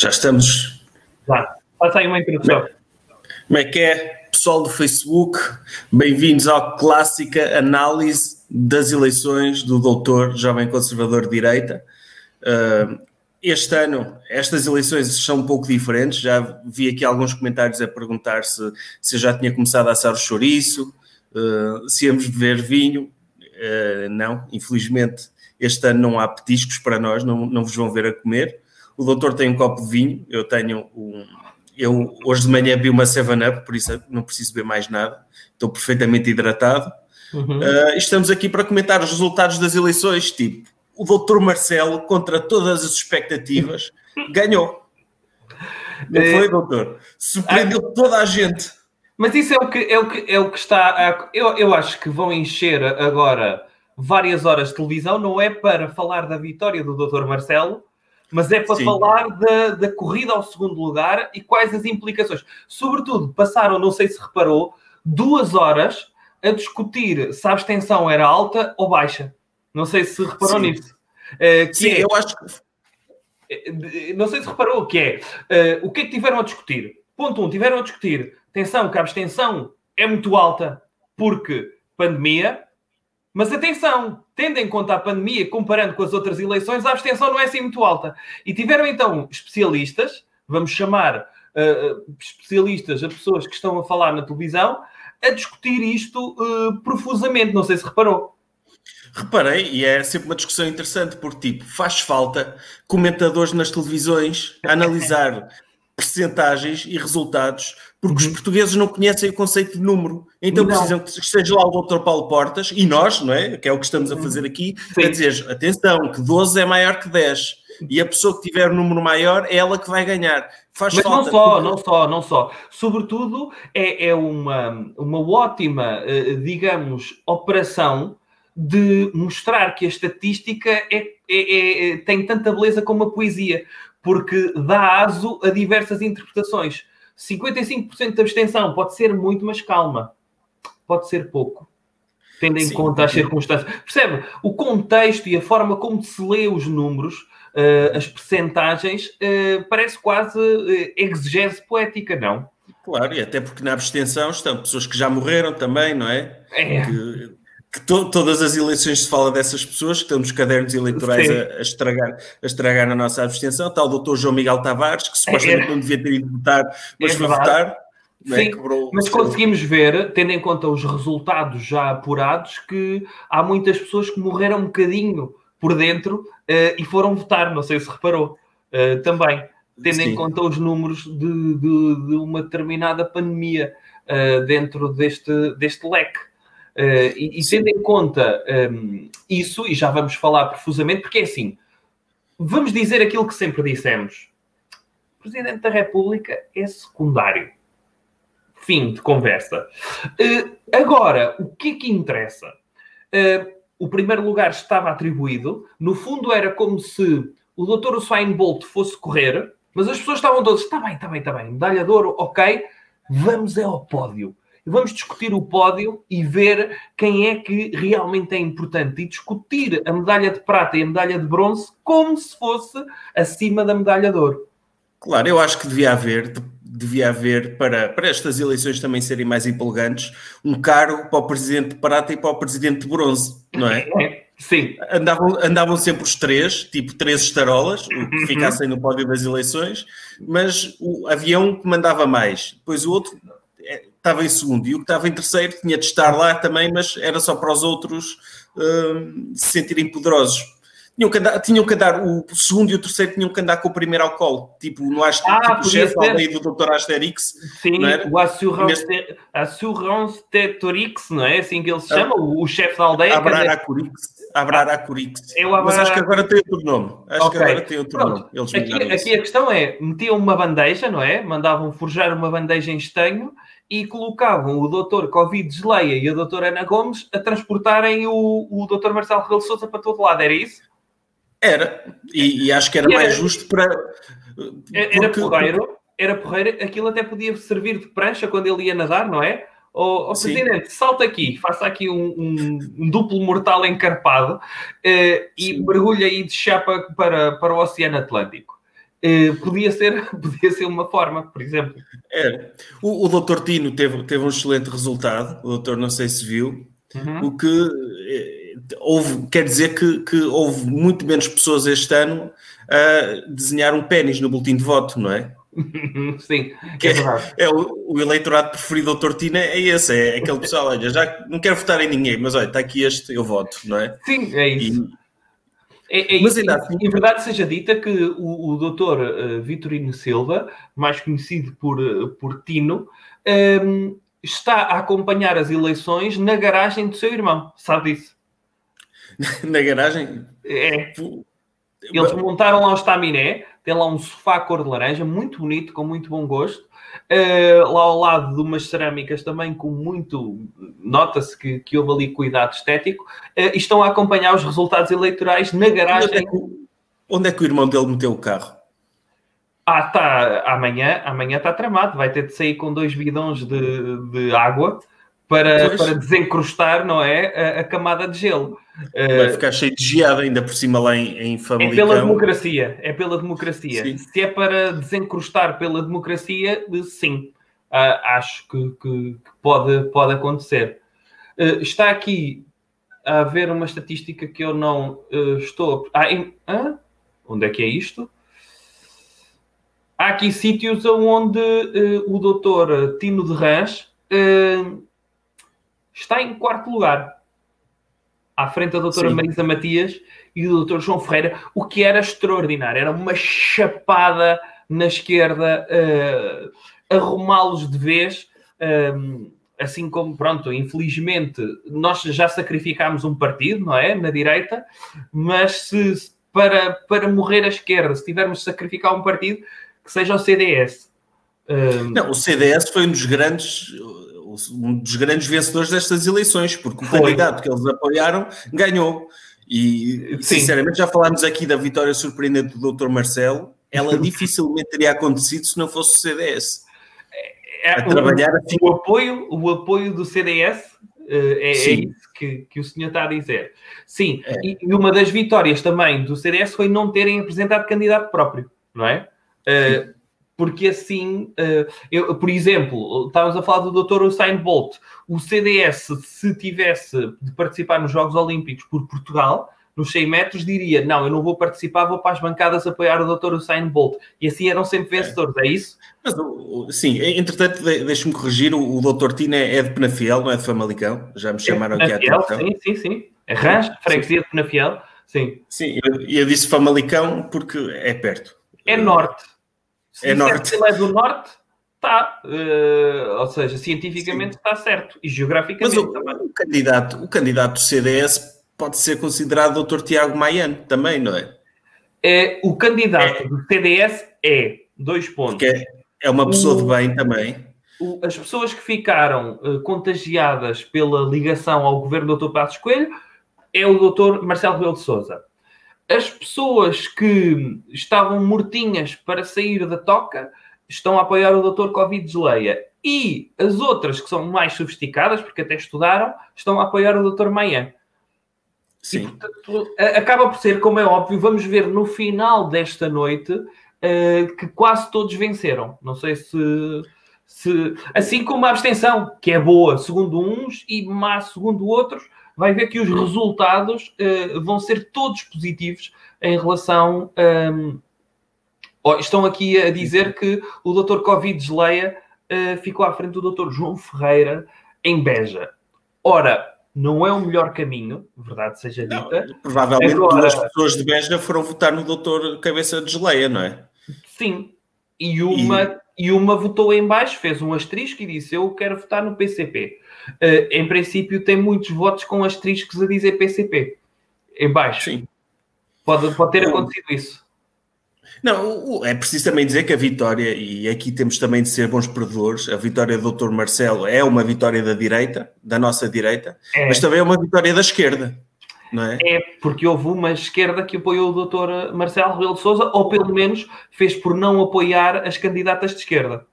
Já estamos. Já. Faça aí uma introdução. Como é que é, pessoal do Facebook? Bem-vindos à clássica análise das eleições do doutor Jovem Conservador de Direita. Uh, este ano, estas eleições são um pouco diferentes. Já vi aqui alguns comentários a perguntar se, se eu já tinha começado a assar o chouriço, uh, se íamos beber vinho. Uh, não, infelizmente, este ano não há petiscos para nós, não, não vos vão ver a comer. O doutor tem um copo de vinho, eu tenho um. Eu hoje de manhã vi uma 7-Up, por isso não preciso beber mais nada, estou perfeitamente hidratado. Uhum. Uh, estamos aqui para comentar os resultados das eleições, tipo, o doutor Marcelo, contra todas as expectativas, ganhou. Não foi, é. doutor? Surpreendeu ah, toda a gente. Mas isso é o que, é o que, é o que está. A, eu, eu acho que vão encher agora várias horas de televisão, não é para falar da vitória do doutor Marcelo, mas é para Sim. falar da, da corrida ao segundo lugar e quais as implicações. Sobretudo, passaram, não sei se reparou, duas horas a discutir se a abstenção era alta ou baixa. Não sei se reparou Sim. nisso. Uh, Sim, é, eu acho que. Eh, não sei se reparou que é uh, o que é que tiveram a discutir. Ponto 1, um, tiveram a discutir. Atenção, que a abstenção é muito alta porque pandemia, mas atenção, tendo em conta a pandemia, comparando com as outras eleições, a abstenção não é assim muito alta. E tiveram então especialistas, vamos chamar uh, especialistas a pessoas que estão a falar na televisão, a discutir isto uh, profusamente. Não sei se reparou. Reparei, e é sempre uma discussão interessante, porque tipo, faz falta comentadores nas televisões a analisar percentagens e resultados, porque uhum. os portugueses não conhecem o conceito de número. Então não. precisam que esteja lá o Dr. Paulo Portas, e nós, não é? Que é o que estamos a uhum. fazer aqui, Sim. a dizer, atenção, que 12 é maior que 10. E a pessoa que tiver um número maior é ela que vai ganhar. Faz Mas falta, não só, porque... não só, não só. Sobretudo, é, é uma, uma ótima, eh, digamos, operação de mostrar que a estatística é, é, é, é, tem tanta beleza como a poesia, porque dá aso a diversas interpretações. 55% de abstenção pode ser muito, mas calma, pode ser pouco, tendo em Sim, conta as circunstâncias. Percebe? O contexto e a forma como se lê os números, uh, as percentagens, uh, parece quase uh, exegese poética, não? Claro, e até porque na abstenção estão pessoas que já morreram também, não é? É. Que que to, todas as eleições se fala dessas pessoas que estão nos cadernos eleitorais a, a, estragar, a estragar a nossa abstenção. Está o doutor João Miguel Tavares, que supostamente é, não devia ter ido votar, mas é foi votar. É? Sim, é? mas conseguimos ver, tendo em conta os resultados já apurados, que há muitas pessoas que morreram um bocadinho por dentro uh, e foram votar, não sei se reparou uh, também, tendo Sim. em conta os números de, de, de uma determinada pandemia uh, dentro deste, deste leque. Uh, e, e, em conta um, ehm, isso, e já vamos falar profusamente, porque é assim, vamos dizer aquilo que sempre dissemos. O Presidente da República é secundário. Fim de conversa. Uh, agora, o que é que interessa? Uh, o primeiro lugar estava atribuído. No fundo, era como se o Dr. Usain Bolt fosse correr, mas as pessoas estavam todas, está bem, está bem, está bem, medalha de ouro, ok, vamos é ao pódio vamos discutir o pódio e ver quem é que realmente é importante e discutir a medalha de prata e a medalha de bronze como se fosse acima da medalha de ouro. Claro, eu acho que devia haver, devia haver para, para estas eleições também serem mais empolgantes, um cargo para o presidente de prata e para o presidente de bronze, não é? é sim. Andavam, andavam sempre os três, tipo três estarolas, que uhum. ficassem no pódio das eleições, mas o avião que mandava mais. Depois o outro estava em segundo e o que estava em terceiro tinha de estar lá também, mas era só para os outros uh, se sentirem poderosos. Tinham que, andar, tinham que andar, o segundo e o terceiro tinham que andar com o primeiro ao colo, tipo, no ah, tipo, o chefe da aldeia do Dr. Asterix. Sim, é? o Assurance, Neste... Assurance Tetorix, não é assim que ele se chama? Ah, o, o chefe da aldeia. Abraracurix. Abraracurix. Mas acho que agora tem outro nome. Acho okay. que agora tem outro Pronto. nome. Eles aqui, aqui a questão é: metiam uma bandeja, não é? Mandavam forjar uma bandeja em estanho e colocavam o doutor Covid Desleia e a doutora Ana Gomes a transportarem o, o doutor Marcelo Rebelo Sousa para todo lado, era isso? Era, e, e acho que era, mais justo para... Era porreiro, era porreiro, aquilo até podia servir de prancha quando ele ia nadar, não é? O, oh, Presidente, salta aqui, faça aqui um, um, um duplo mortal encarpado uh, e mergulha aí de chapa para, para o Oceano Atlântico. Uh, podia, ser, podia ser uma forma, por exemplo. É. O, o doutor Tino teve, teve um excelente resultado, o doutor não sei se viu, uhum. o que eh, houve, quer dizer que, que houve muito menos pessoas este ano a desenhar um pênis no boletim de voto, não é? Sim, que é, é, é o, o, eleitorado preferido do Tortina é esse, é aquele pessoal, olha, já não quero votar em ninguém, mas olha, está aqui este, eu voto, não é? Sim, é isso. E, é, é, mas ainda assim... Em verdade seja dita que o, o doutor uh, Vitorino Silva, mais conhecido por, uh, por Tino, um, ehm, está a acompanhar as eleições na garagem do seu irmão, sabe disso? na garagem? É. Eles montaram lá o estaminé, tem lá um sofá cor de laranja, muito bonito, com muito bom gosto. Uh, lá ao lado de umas cerâmicas também com muito. Nota-se que, que houve ali cuidado estético. Uh, e estão a acompanhar os resultados eleitorais na garagem. Onde é, que, onde é que o irmão dele meteu o carro? Ah, tá. Amanhã, amanhã está tramado. Vai ter de sair com dois bidões de, de água para, para desencrustar, não é? A, a camada de gelo. Vai uh, ficar cheio de geada ainda por cima lá em, em Famalicão. É pela democracia, é pela democracia. Sim. Se é para desencrustar pela democracia, sim. Uh, acho que, que, que, pode, pode acontecer. Uh, está aqui a haver uma estatística que eu não estou... Ah, em... Onde é que é isto? Há aqui sítios onde o doutor Tino de Rãs está em quarto lugar, à frente da doutora Sim. Marisa Matias e do doutor João Ferreira, o que era extraordinário, era uma chapada na esquerda, uh, arrumá-los de vez, uh, assim como, pronto, infelizmente, nós já sacrificámos um partido, não é, na direita, mas se para, para morrer à esquerda, se tivermos de sacrificar um partido, que seja o CDS. Uh, não, o CDS foi um dos grandes um dos grandes vencedores destas eleições, porque o candidato que eles apoiaram ganhou. E, Sim. sinceramente, já falámos aqui da vitória surpreendente do Dr. Marcelo. Ela dificilmente teria acontecido se não fosse o CDS. É, a trabalhar o, assim. o, apoio, o apoio do CDS uh, eh, é, é, isso que, que o senhor está a dizer. Sim, é. e, e, uma das vitórias também do CDS foi não terem apresentado candidato próprio, não é? Uh, porque assim, uh, eu, por exemplo, estávamos a falar do Dr. Usain Bolt. O CDS, se tivesse de participar nos Jogos Olímpicos por Portugal, nos 100 metros, diria: Não, eu não vou participar, vou para as bancadas apoiar o Dr. Usain Bolt. E assim eram sempre vencedores, é, isso? Mas, sim, entretanto, deixe-me corrigir: o, o Dr. Tina é de Penafiel, não é de Famalicão. Já me é chamaram é aqui à atenção. Sim, sim, sim. Arranjo, freguesia de Penafiel. Sim. Sim, eu, eu disse Famalicão porque é perto. É norte. Se é norte. ele é do norte, está. Uh, ou seja, cientificamente Sim. está certo. E geograficamente Mas o, também. O candidato, o candidato do CDS pode ser considerado Dr. Tiago Maiano também, não é? é o candidato é. do CDS é, dois pontos. Porque é, é uma pessoa o, de bem também. O, as pessoas que ficaram uh, contagiadas pela ligação ao governo do Dr. Passos Coelho é o Dr. Marcelo Rebelo de Sousa as pessoas que estavam mortinhas para sair da toca estão a apoiar o Dr. Covid Geleia. E as outras, que são mais sofisticadas, porque até estudaram, estão a apoiar o Dr. Maia. Sim. E, portanto, acaba por ser, como é óbvio, vamos ver no final desta noite uh, que quase todos venceram. Não sei se, se. Assim como a abstenção, que é boa segundo uns e má segundo outros, vai ver que os resultados uh, vão ser todos positivos em relação. Um, oh, estão aqui a dizer que o Dr. Covid Geleia uh, ficou à frente do Dr. João Ferreira em Beja. Ora, não é o melhor caminho, verdade seja dita. Não, provavelmente Agora, as pessoas de Beja foram votar no Dr. Cabeça de Geleia, não é? Sim. E uma, e... e uma votou em baixo, fez um asterisco e disse: Eu quero votar no PCP uh, em princípio tem muitos votos com asteriscos a dizer PCP em baixo. Sim. Pode, pode ter acontecido isso. Não, é preciso também dizer que a vitória, e aqui temos também de ser bons perdedores, a vitória do Dr. Marcelo é uma vitória da direita, da nossa direita, é. mas também é uma vitória da esquerda, é? É, porque houve uma esquerda que apoiou o Dr. Marcelo Rebelo de Sousa, ou pelo menos fez por não apoiar as candidatas de esquerda.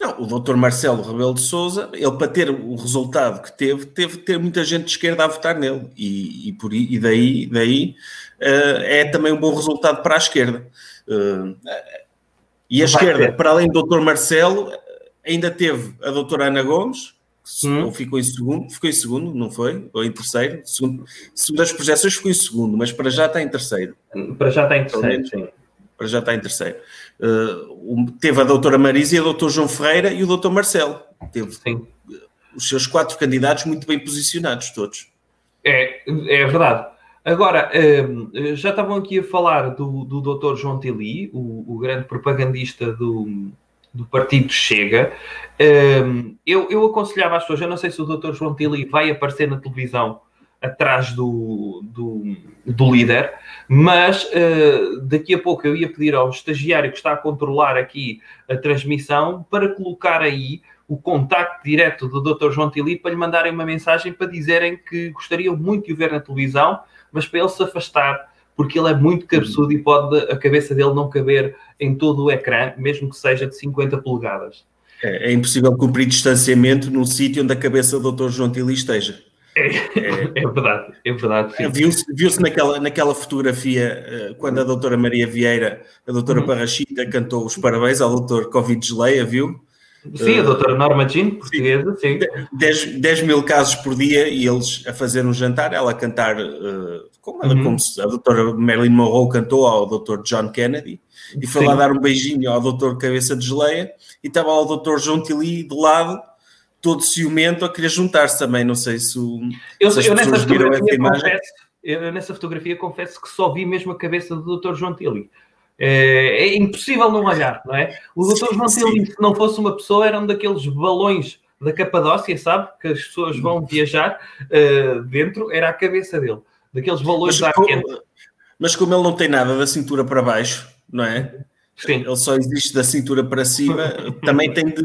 Não, o doutor Marcelo Rebelo de Souza, ele para ter o resultado que teve, teve ter muita gente de esquerda a votar nele. E, e, por, e daí, daí uh, é também um bom resultado para a esquerda. Uh, e a Vai esquerda, ter. para além do doutor Marcelo, ainda teve a doutora Ana Gomes, hum. ou ficou em segundo, ficou em segundo, não foi? Ou em terceiro? Segundo, segundo as projeções ficou em segundo, mas para já está em terceiro. Para já está em terceiro, sim. Para já está em terceiro. Uh, teve a doutora Marisa e o doutor João Ferreira e o doutor Marcelo. Teve Sim. os seus quatro candidatos muito bem posicionados, todos. É, é verdade. Agora, uh, já estavam aqui a falar do, do doutor João Tili, o, o grande propagandista do, do partido Chega. Uh, eu, eu aconselhava as pessoas, eu não sei se o doutor João Tili vai aparecer na televisão atrás do, do, do líder, mas uh, daqui a pouco eu ia pedir ao estagiário que está a controlar aqui a transmissão para colocar aí o contacto direto do Dr. João Tili para lhe mandarem uma mensagem para dizerem que gostariam muito de o ver na televisão, mas para ele se afastar, porque ele é muito cabeçudo e pode a cabeça dele não caber em todo o ecrã, mesmo que seja de 50 polegadas. É, é impossível cumprir distanciamento num sítio onde a cabeça do Dr. João Tili esteja. É, é, verdade, é verdade. Viu-se viu naquela, naquela fotografia, eh, quando a doutora Maria Vieira, a doutora uhum. Parrachita, cantou os parabéns ao doutor Covid Geleia, viu? Sim, a doutora Norma Jean, portuguesa, sim. 10, 10 mil casos por dia e eles a fazer um jantar, ela a cantar, uh, como, ela, uhum. como a doutora Marilyn Monroe cantou ao doutor John Kennedy, e foi sim. lá dar um beijinho ao doutor Cabeça de Geleia, e estava lá o doutor João Tili de lado, todo ciumento a querer juntar-se também. Não sei se, o, eu, se as eu pessoas viram essa imagem. Confesso, eu nessa fotografia confesso que só vi mesmo a cabeça do Dr. João Tilly. É, é, impossível não olhar, não é? O Dr. João Tilly, se não fosse uma pessoa, era um daqueles balões da Capadócia, sabe? Que as pessoas vão viajar uh, dentro, era a cabeça dele. Daqueles balões mas, da como, mas como ele não tem nada da cintura para baixo, não é? Sim. Ele só existe da cintura para cima, também tem de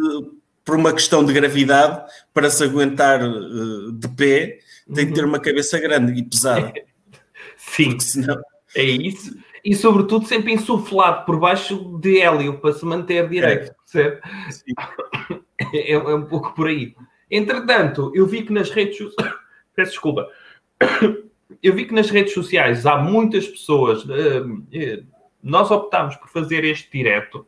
por uma questão de gravidade, para se aguentar uh, de pé, tem uhum. que ter uhum. uma cabeça grande e pesada. Sim, senão... é isso. E sobretudo sempre insuflado por baixo de hélio para se manter direito, é. É, é, um pouco por aí. Entretanto, eu vi que nas redes sociais. Peço desculpa. Eu vi que nas redes sociais há muitas pessoas. Uh, nós optámos por fazer este direto,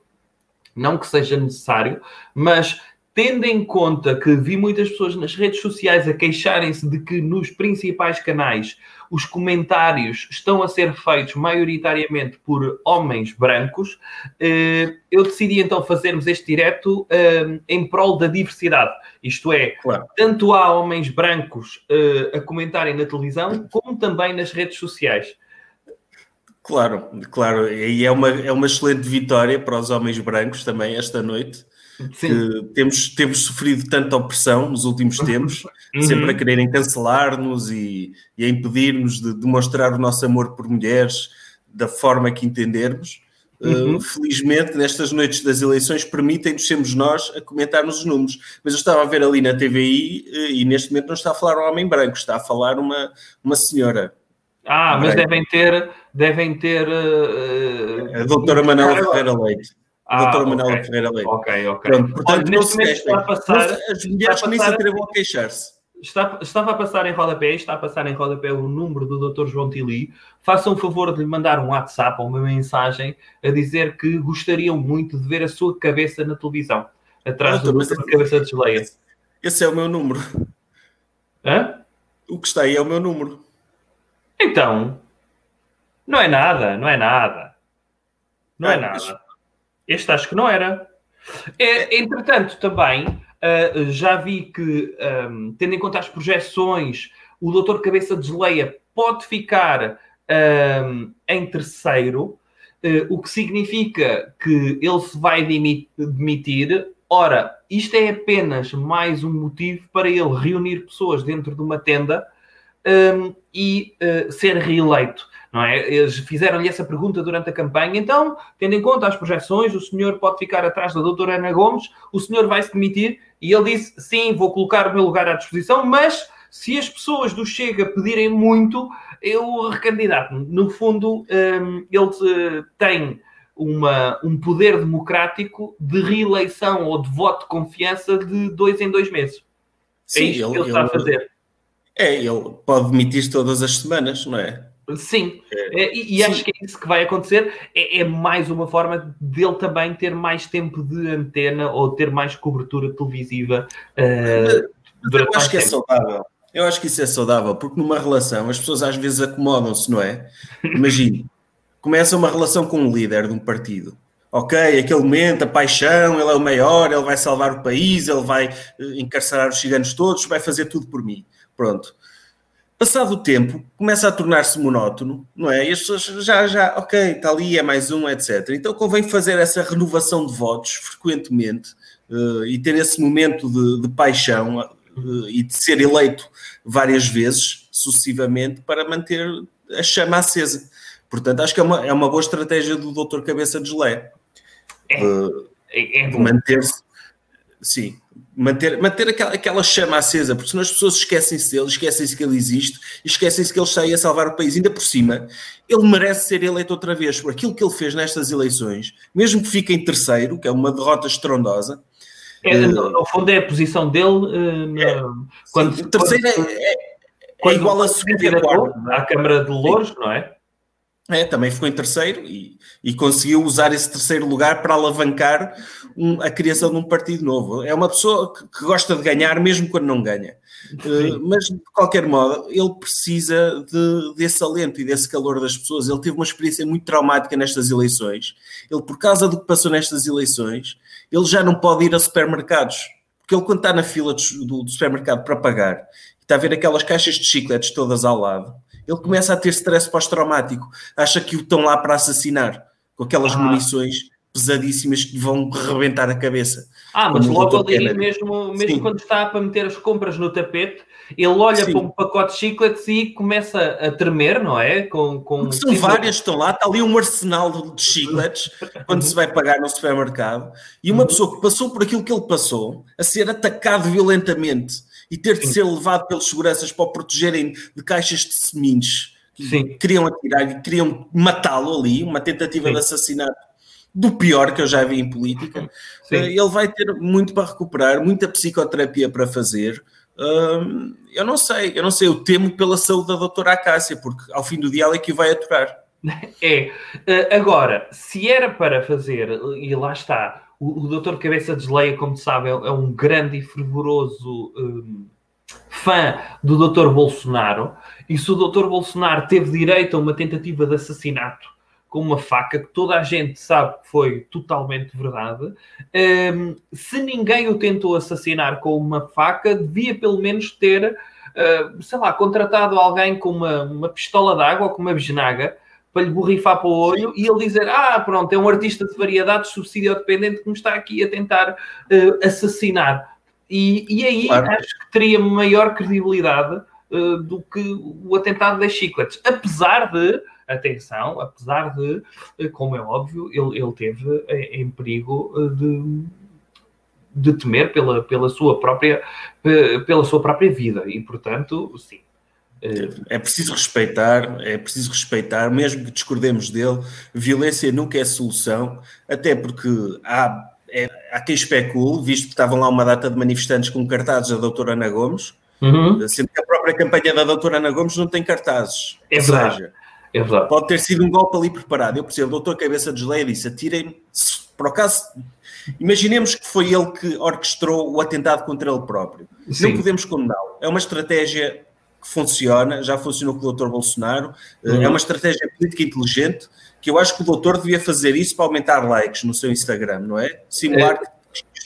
não que seja necessário, mas tendo em conta que vi muitas pessoas nas redes sociais a queixarem-se de que nos principais canais os comentários estão a ser feitos maioritariamente por homens brancos, eh, eu decidi então fazermos este direto eh, em prol da diversidade. Isto é, claro. tanto há homens brancos eh, a comentarem na televisão, como também nas redes sociais. Claro, claro, e é uma, é uma excelente vitória para os homens brancos também esta noite temos, temos sofrido tanta opressão nos últimos tempos, uhum. sempre a quererem cancelar-nos e, e, a impedir-nos de demonstrar o nosso amor por mulheres da forma que entendermos. Uh, uhum. Uh, felizmente, nestas noites das eleições, permitem-nos sermos nós a comentarmos os números. Mas eu estava a ver ali na TVI uh, e neste momento não está a falar um homem branco, está a falar uma, uma senhora. Ah, mas devem ter, devem ter. Uh, a doutora Manuela Ferreira Leite. Ah, doutora okay. Manuela Ferreira Leite. Ok, ok. Pronto, portanto, Olha, não se está a passar, as mulheres nem se atrevam a queixar-se. Está, estava a passar em rodapé, está a passar em rodapé o número do Dr. João Tili. Façam um favor de lhe mandar um WhatsApp ou uma mensagem a dizer que gostariam muito de ver a sua cabeça na televisão, atrás da cabeça de geleia. Esse, esse é o meu número. Hã? O que está aí é o meu número. Então, não é nada, não é nada. Não é ah, é nada. Este acho que não era. É, entretanto, também uh, já vi que, um, tendo em conta as projeções, o doutor Cabeça de Geleia pode ficar um, em terceiro, uh, o que significa que ele se vai demitir. Ora, isto é apenas mais um motivo para ele reunir pessoas dentro de uma tenda um, e uh, ser reeleito não é? Eles fizeram-lhe essa pergunta durante a campanha. Então, tendo em conta as projeções, o senhor pode ficar atrás da doutora Ana Gomes, o senhor vai se demitir? E ele disse: sim, vou colocar o meu lugar à disposição, mas se as pessoas do Chega pedirem muito, eu recandidato. No fundo, um, ele tem uma, um poder democrático de reeleição ou de voto de confiança de dois em dois meses. Sim, é isso ele, que ele está a fazer. É, ele pode demitir todas as semanas, não é? Sim, é, é e, e acho que é isso que vai acontecer. É, é, mais uma forma dele também ter mais tempo de antena ou ter mais cobertura televisiva. Uh, eu acho que é tempo. é saudável. Eu acho que isso é saudável, porque numa relação as pessoas às vezes acomodam-se, não é? Imagine, começa uma relação com um líder de um partido. Ok, aquele momento, a paixão, ele é o maior, ele vai salvar o país, ele vai eh, encarcerar os ciganos todos, vai fazer tudo por mim. Pronto. Passado o tempo, começa a tornar-se monótono, não é? E as pessoas já, já, ok, está ali, é mais um, etc. Então convém fazer essa renovação de votos frequentemente uh, e ter esse momento de, de paixão uh, e de ser eleito várias vezes, sucessivamente, para manter a chama acesa. Portanto, acho que é uma, é uma boa estratégia do Dr. Cabeça de Gelé. É, uh, é, é manter-se, sim, manter, manter aquela, aquela chama acesa, porque senão as pessoas esquecem-se dele, esquecem-se que ele existe esquecem-se que ele está aí a salvar o país. Ainda por cima, ele merece ser eleito outra vez por aquilo que ele fez nestas eleições, mesmo que fique em terceiro, que é uma derrota estrondosa. É, no, no, fundo, é a posição dele. Uh, é, quando, sim, terceiro é, é, é igual a segunda e a quarta. À Câmara de Louros, não é? É, também ficou em terceiro e, e conseguiu usar esse terceiro lugar para alavancar um, a criação de um partido novo. É uma pessoa que, que gosta de ganhar, mesmo quando não ganha. Uh, mas, de qualquer modo, ele precisa de, desse alento e desse calor das pessoas. Ele teve uma experiência muito traumática nestas eleições. Ele, por causa do que passou nestas eleições, ele já não pode ir a supermercados. Porque ele, quando está na fila do, do supermercado para pagar, está a ver aquelas caixas de chicletes todas ao lado ele começa a ter stress pós-traumático, acha que o estão lá para assassinar, com aquelas ah. munições pesadíssimas que vão rebentar a cabeça. Ah, mas logo ali, mesmo, mesmo quando está para meter as compras no tapete, ele olha Sim. para um pacote de chicletes e começa a tremer, não é? Com, com são várias que estão lá, está ali um arsenal de chicletes quando se vai pagar no supermercado, e uma pessoa que passou por aquilo que ele passou, a ser atacado violentamente e ter de ser levado pelos seguranças para o protegerem de caixas de sementes que Sim. queriam atirar e queriam matá-lo ali, uma tentativa Sim. de assassinato do pior que eu já vi em política. Sim. Eh, ele vai ter muito para recuperar, muita psicoterapia para fazer. eu não sei, eu não sei, eu temo pela saúde da doutora Acácia, porque ao fim do dia ela é que o vai aturar. É, eh, agora, se era para fazer, e lá está, o, o doutor Cabeça Desleia, como sabe, é, é um grande e fervoroso um, fã do doutor Bolsonaro. E se o doutor Bolsonaro teve direito a uma tentativa de assassinato com uma faca, que toda a gente sabe que foi totalmente verdade, um, se ninguém o tentou assassinar com uma faca, devia pelo menos ter, uh, sei lá, contratado alguém com uma, uma pistola de água ou com uma bisnaga para lhe borrifar para o olho e ele dizer: Ah, pronto, é um artista de variedades subsídio dependente que me está aqui a tentar uh, assassinar. E, e aí claro. acho que teria maior credibilidade uh, do que o atentado das chicletes. Apesar de, atenção, apesar de, uh, como é óbvio, ele, ele teve em perigo de de temer pela, pela, sua própria, pela sua própria vida e, portanto, sim, é preciso respeitar, é preciso respeitar, mesmo que discordemos dele, violência nunca é solução, até porque há, é, há quem especule, visto que estavam lá uma data de manifestantes com cartazes da doutora Ana Gomes, uhum. sendo que a própria campanha da doutora Ana Gomes não tem cartazes. É verdade. Seja, é verdade. Pode ter sido um golpe ali preparado. Eu percebo, o doutor Cabeça de Geleia disse, atirem por acaso, imaginemos que foi ele que orquestrou o atentado contra ele próprio. Sim. Não podemos condená-lo. É uma estratégia que funciona, já funcionou com o Dr. Bolsonaro, eh, uhum. é uma estratégia política inteligente que eu acho que o doutor devia fazer isso para aumentar likes no seu Instagram, não é? Simular é. que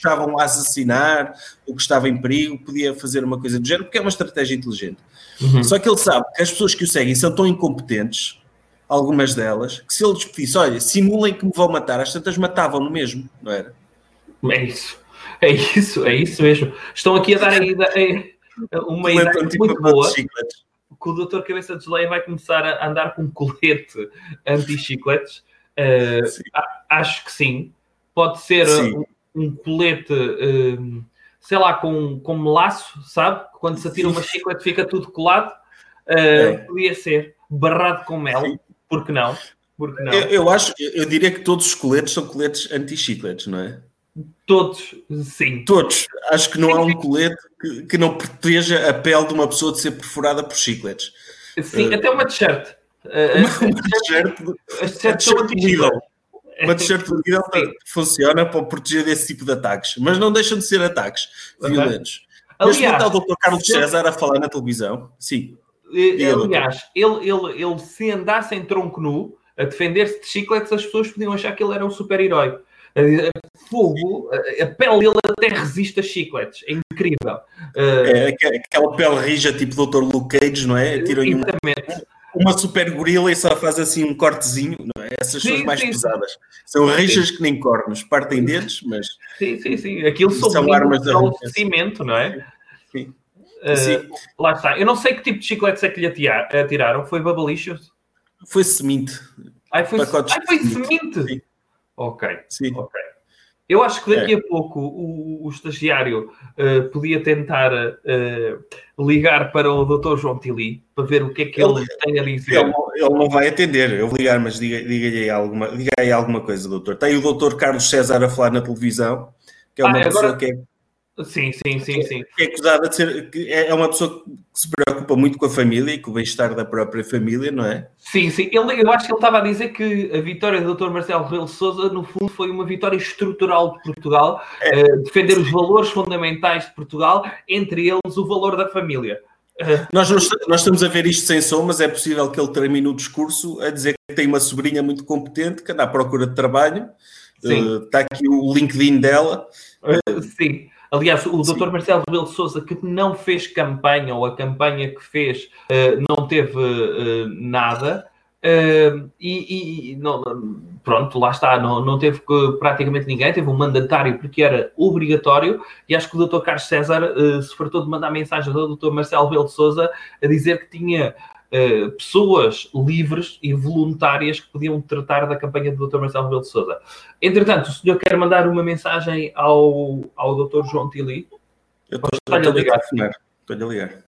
estavam a assassinar, ou que estava em perigo, podia fazer uma coisa do género, porque é uma estratégia inteligente. Uhum. Só que ele sabe que as pessoas que o seguem são tão incompetentes, algumas delas, que se ele lhes pedisse, olha, simulem que me vão matar, as tantas matavam-no mesmo, não era? É isso. É isso, é isso mesmo. Estão aqui a dar uma ideia tipo muito boa que o doutor Cabeça de Geleia vai começar a andar com um colete anti-chicletes. Uh, acho que sim. Pode ser sim. Um, colete, uh, sei lá, com, com laço, sabe? Quando se atira uma chiclete fica tudo colado. Uh. Podia ser barrado com mel, sim. porque não? Porque não? Eu, eu, acho, eu diria que todos os coletes são coletes anti-chicletes, não é? Todos, sim. Todos. Acho que não há um colete que, que, não proteja a pele de uma pessoa de ser perfurada por chicletes. Sim, uh, até uma t-shirt. Uh, uma t-shirt. A t-shirt uma t-shirt Lidl funciona para proteger desse tipo de ataques, mas não deixam de ser ataques violentos. Aliás, mas o Dr. Carlos César a falar na televisão. Sim. Diga, aliás, ele, ele, ele se andasse em tronco nu a defender-se de chicletes, as pessoas podiam achar que ele era um super-herói. Fogo, a pele dele até resiste a chicletes, é incrível. É, aquela pele rija, tipo Dr. Luke Cage, não é? Tiram Exatamente uma super gorila e só faz assim um cortezinho, não é? Essas sim, são as mais sim, pesadas. Sim. São rixas que nem cornos, partem dedos, mas. Sim, sim, sim. Aquilo são armas de cimento, não é? Sim. Uh, lá está. Eu não sei que tipo de chicletes é que lhe atiraram. Foi Babalicious? Foi semente. Ai, foi, Ai, foi semente? Ok. Sim. Ok. Eu acho que daqui é. a pouco o, o estagiário uh, podia tentar uh, ligar para o Dr. João Tili para ver o que é que ele, ele tem a dizer. Ele, ele, não vai atender, eu vou ligar, mas diga-lhe diga alguma, diga aí alguma coisa, doutor. Tem o doutor Carlos César a falar na televisão, que é uma ah, pessoa agora... que é Sim, sim, sim, sim. É acusada de ser. É uma pessoa que se preocupa muito com a família e com o bem-estar da própria família, não é? Sim, sim. Ele, eu acho que ele estava a dizer que a vitória do Dr. Marcelo Rebelo Souza, no fundo, foi uma vitória estrutural de Portugal, é. uh, defender os valores fundamentais de Portugal, entre eles o valor da família. Uh, nós, nós estamos a ver isto sem som, mas é possível que ele termine o discurso a dizer que tem uma sobrinha muito competente que anda à procura de trabalho. Uh, está aqui o LinkedIn dela. sim. Aliás, o Dr. Marcelo Rebelo de Sousa, que não fez campanha, ou a campanha que fez, uh, não teve uh, nada. Uh, e, e não, pronto, lá está, não, não teve praticamente ninguém, teve um mandatário porque era obrigatório, e acho que o Dr. Carlos César se fartou de mandar mensagem ao Dr. Marcelo Rebelo de Sousa a dizer que tinha uh, pessoas livres e voluntárias que podiam tratar da campanha do Dr. Marcelo Rebelo de Sousa. Entretanto, o senhor quer mandar uma mensagem ao, ao Dr. João Tili? Eu estou a ligar. Estou a ligar.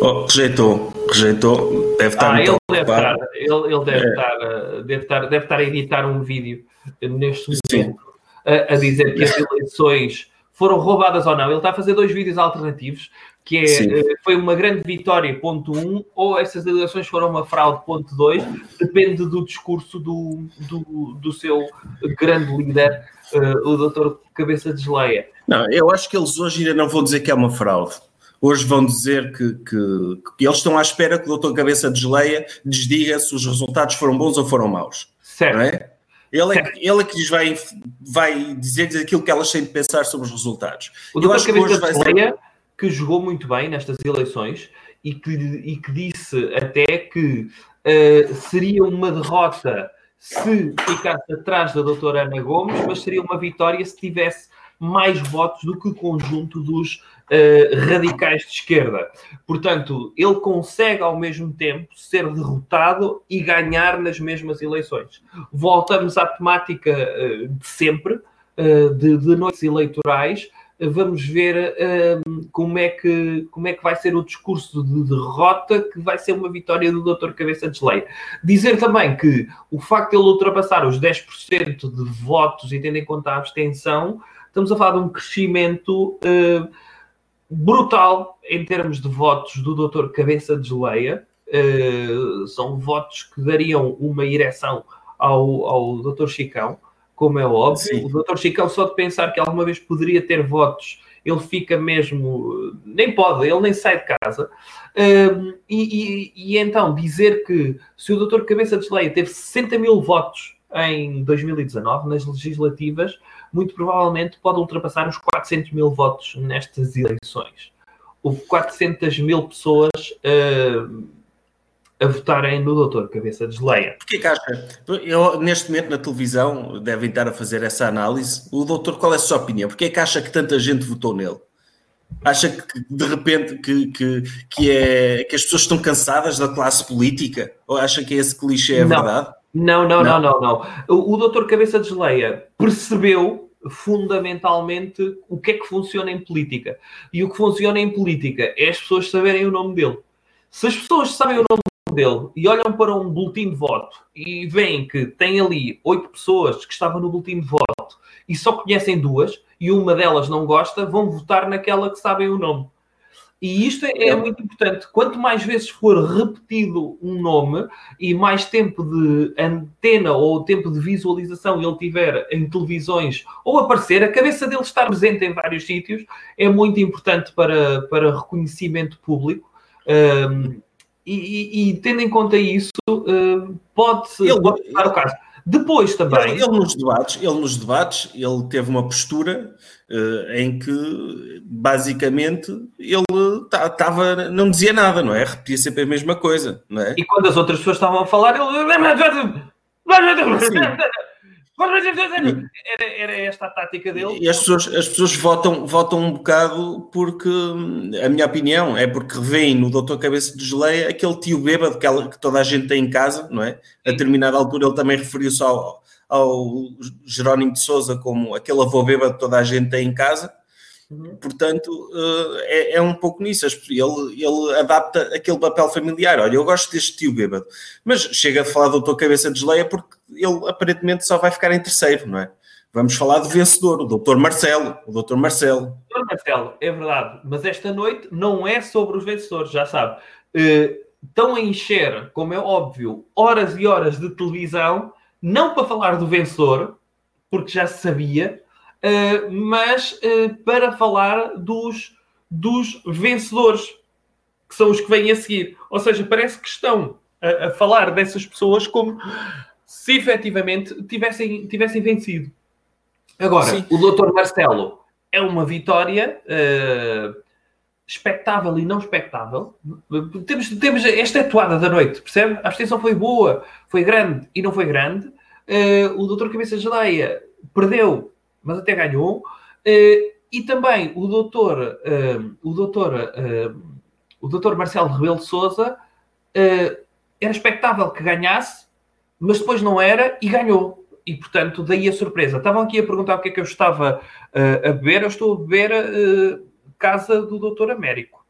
Oh, rejeitou, rejeitou, deve estar ah, ele deve estar, ele, ele deve, é. estar, eh, deve, estar, deve estar a editar um vídeo neste momento a, a, dizer que as eleições foram roubadas ou não. Ele está a fazer dois vídeos alternativos, que é, eh, foi uma grande vitória, ponto 1, um, ou essas eleições foram uma fraude, ponto 2, depende do discurso do, do, do seu grande líder, uh, o doutor Cabeça de Geleia. Não, eu acho que eles hoje ainda não vão dizer que é uma fraude. Hoje vão dizer que, que, que eles estão à espera que o doutor Cabeça de Geleia lhes diga se os resultados foram bons ou foram maus. Certo. Ele é, ele é que lhes vai, vai dizer-lhes aquilo que elas têm de pensar sobre os resultados. O Eu acho que hoje vai ser... que jogou muito bem nestas eleições e que, e que disse até que uh, seria uma derrota se ficasse atrás da doutora Ana Gomes, mas seria uma vitória se tivesse mais votos do que o conjunto dos uh, radicais de esquerda. Portanto, ele consegue ao mesmo tempo ser derrotado e ganhar nas mesmas eleições. Voltamos à temática uh, de sempre, uh, de, de noites eleitorais vamos ver como, é que, como é que vai ser o discurso de derrota que vai ser uma vitória do Dr. Cabeça de Leia. Dizer também que o facto de ele ultrapassar os 10% de votos e tendo em conta a abstenção, estamos a falar de um crescimento uh, brutal em termos de votos do Dr. Cabeça de Geleia. Uh, são votos que dariam uma ereção ao, ao Dr. Chicão, como é óbvio. Sim. O Dr. Chicão, só de pensar que alguma vez poderia ter votos, ele fica mesmo. Nem pode, ele nem sai de casa. Uh, e, e, e, então, dizer que se o Dr. Cabeça de Geleia teve 60 mil votos em 2019, nas legislativas, muito provavelmente pode ultrapassar os 400 mil votos nestas eleições. Houve 400 mil pessoas uh, a votarem no doutor Cabeça de Geleia. Porquê que acha? Eu, neste momento na televisão devem estar a fazer essa análise. O doutor, qual é a sua opinião? Porquê que acha que tanta gente votou nele? Acha que de repente que, que, que, é, que as pessoas estão cansadas da classe política? Ou acha que esse clichê é não. verdade? Não, não, não, não, não. O, o doutor Cabeça de Geleia percebeu fundamentalmente o que é que funciona em política. E o que funciona em política é as pessoas saberem o nome dele. Se as pessoas sabem o nome dele e olham para um boletim de voto e veem que tem ali oito pessoas que estavam no boletim de voto e só conhecem duas e uma delas não gosta, vão votar naquela que sabem o nome. E isto é, é, muito importante. Quanto mais vezes for repetido um nome e mais tempo de antena ou tempo de visualização ele tiver em televisões ou aparecer, a cabeça dele estar presente em vários sítios é muito importante para, para reconhecimento público. Um, e, e, e, tendo em conta isso, uh, pode-se pode o caso. Depois também. Ele, ele, nos debates, ele nos debates, ele teve uma postura uh, em que basicamente ele estava, não dizia nada, não é? Repetia sempre a mesma coisa, não é? E quando as outras pessoas estavam a falar, ele. Sim. Era, era, esta a tática dele. E as pessoas, as pessoas votam, votam um bocado porque, a minha opinião, é porque revêem no Doutor Cabeça de Geleia aquele tio bêbado que, ela, que toda a gente tem em casa, não é? A determinada altura ele também referiu-se ao, ao Jerónimo de Souza como aquele avô bêbado que toda a gente tem em casa. Uhum. Portanto, eh, é, é, um pouco nisso. Ele, ele adapta aquele papel familiar. Olha, eu gosto deste tio bêbado, mas chega a falar do doutor Cabeça de Geleia porque ele aparentemente só vai ficar em terceiro, não é? Vamos falar do vencedor, o doutor Marcelo. O doutor Marcelo. Doutor Marcelo, é verdade. Mas esta noite não é sobre os vencedores, já sabe. Uh, estão a encher, como é óbvio, horas e horas de televisão, não para falar do vencedor, porque já se sabia, uh, mas uh, para falar dos, dos vencedores, que são os que vêm a seguir. Ou seja, parece que estão a, a falar dessas pessoas como se efetivamente tivessem, tivessem vencido. Agora, Sim. o doutor Marcelo é uma vitória uh, expectável e não expectável. Temos, temos esta atuada da noite, percebe? A abstenção foi boa, foi grande e não foi grande. Uh, o doutor Cabeça Geleia perdeu, mas até ganhou. Uh, e também o doutor, uh, o doutor, o doutor Marcelo Rebelo de Souza era expectável que ganhasse, mas depois não era e ganhou. E, portanto, daí a surpresa. Estavam aqui a perguntar o que é que eu estava uh, a beber. Eu estou a beber uh, Casa do Doutor Américo.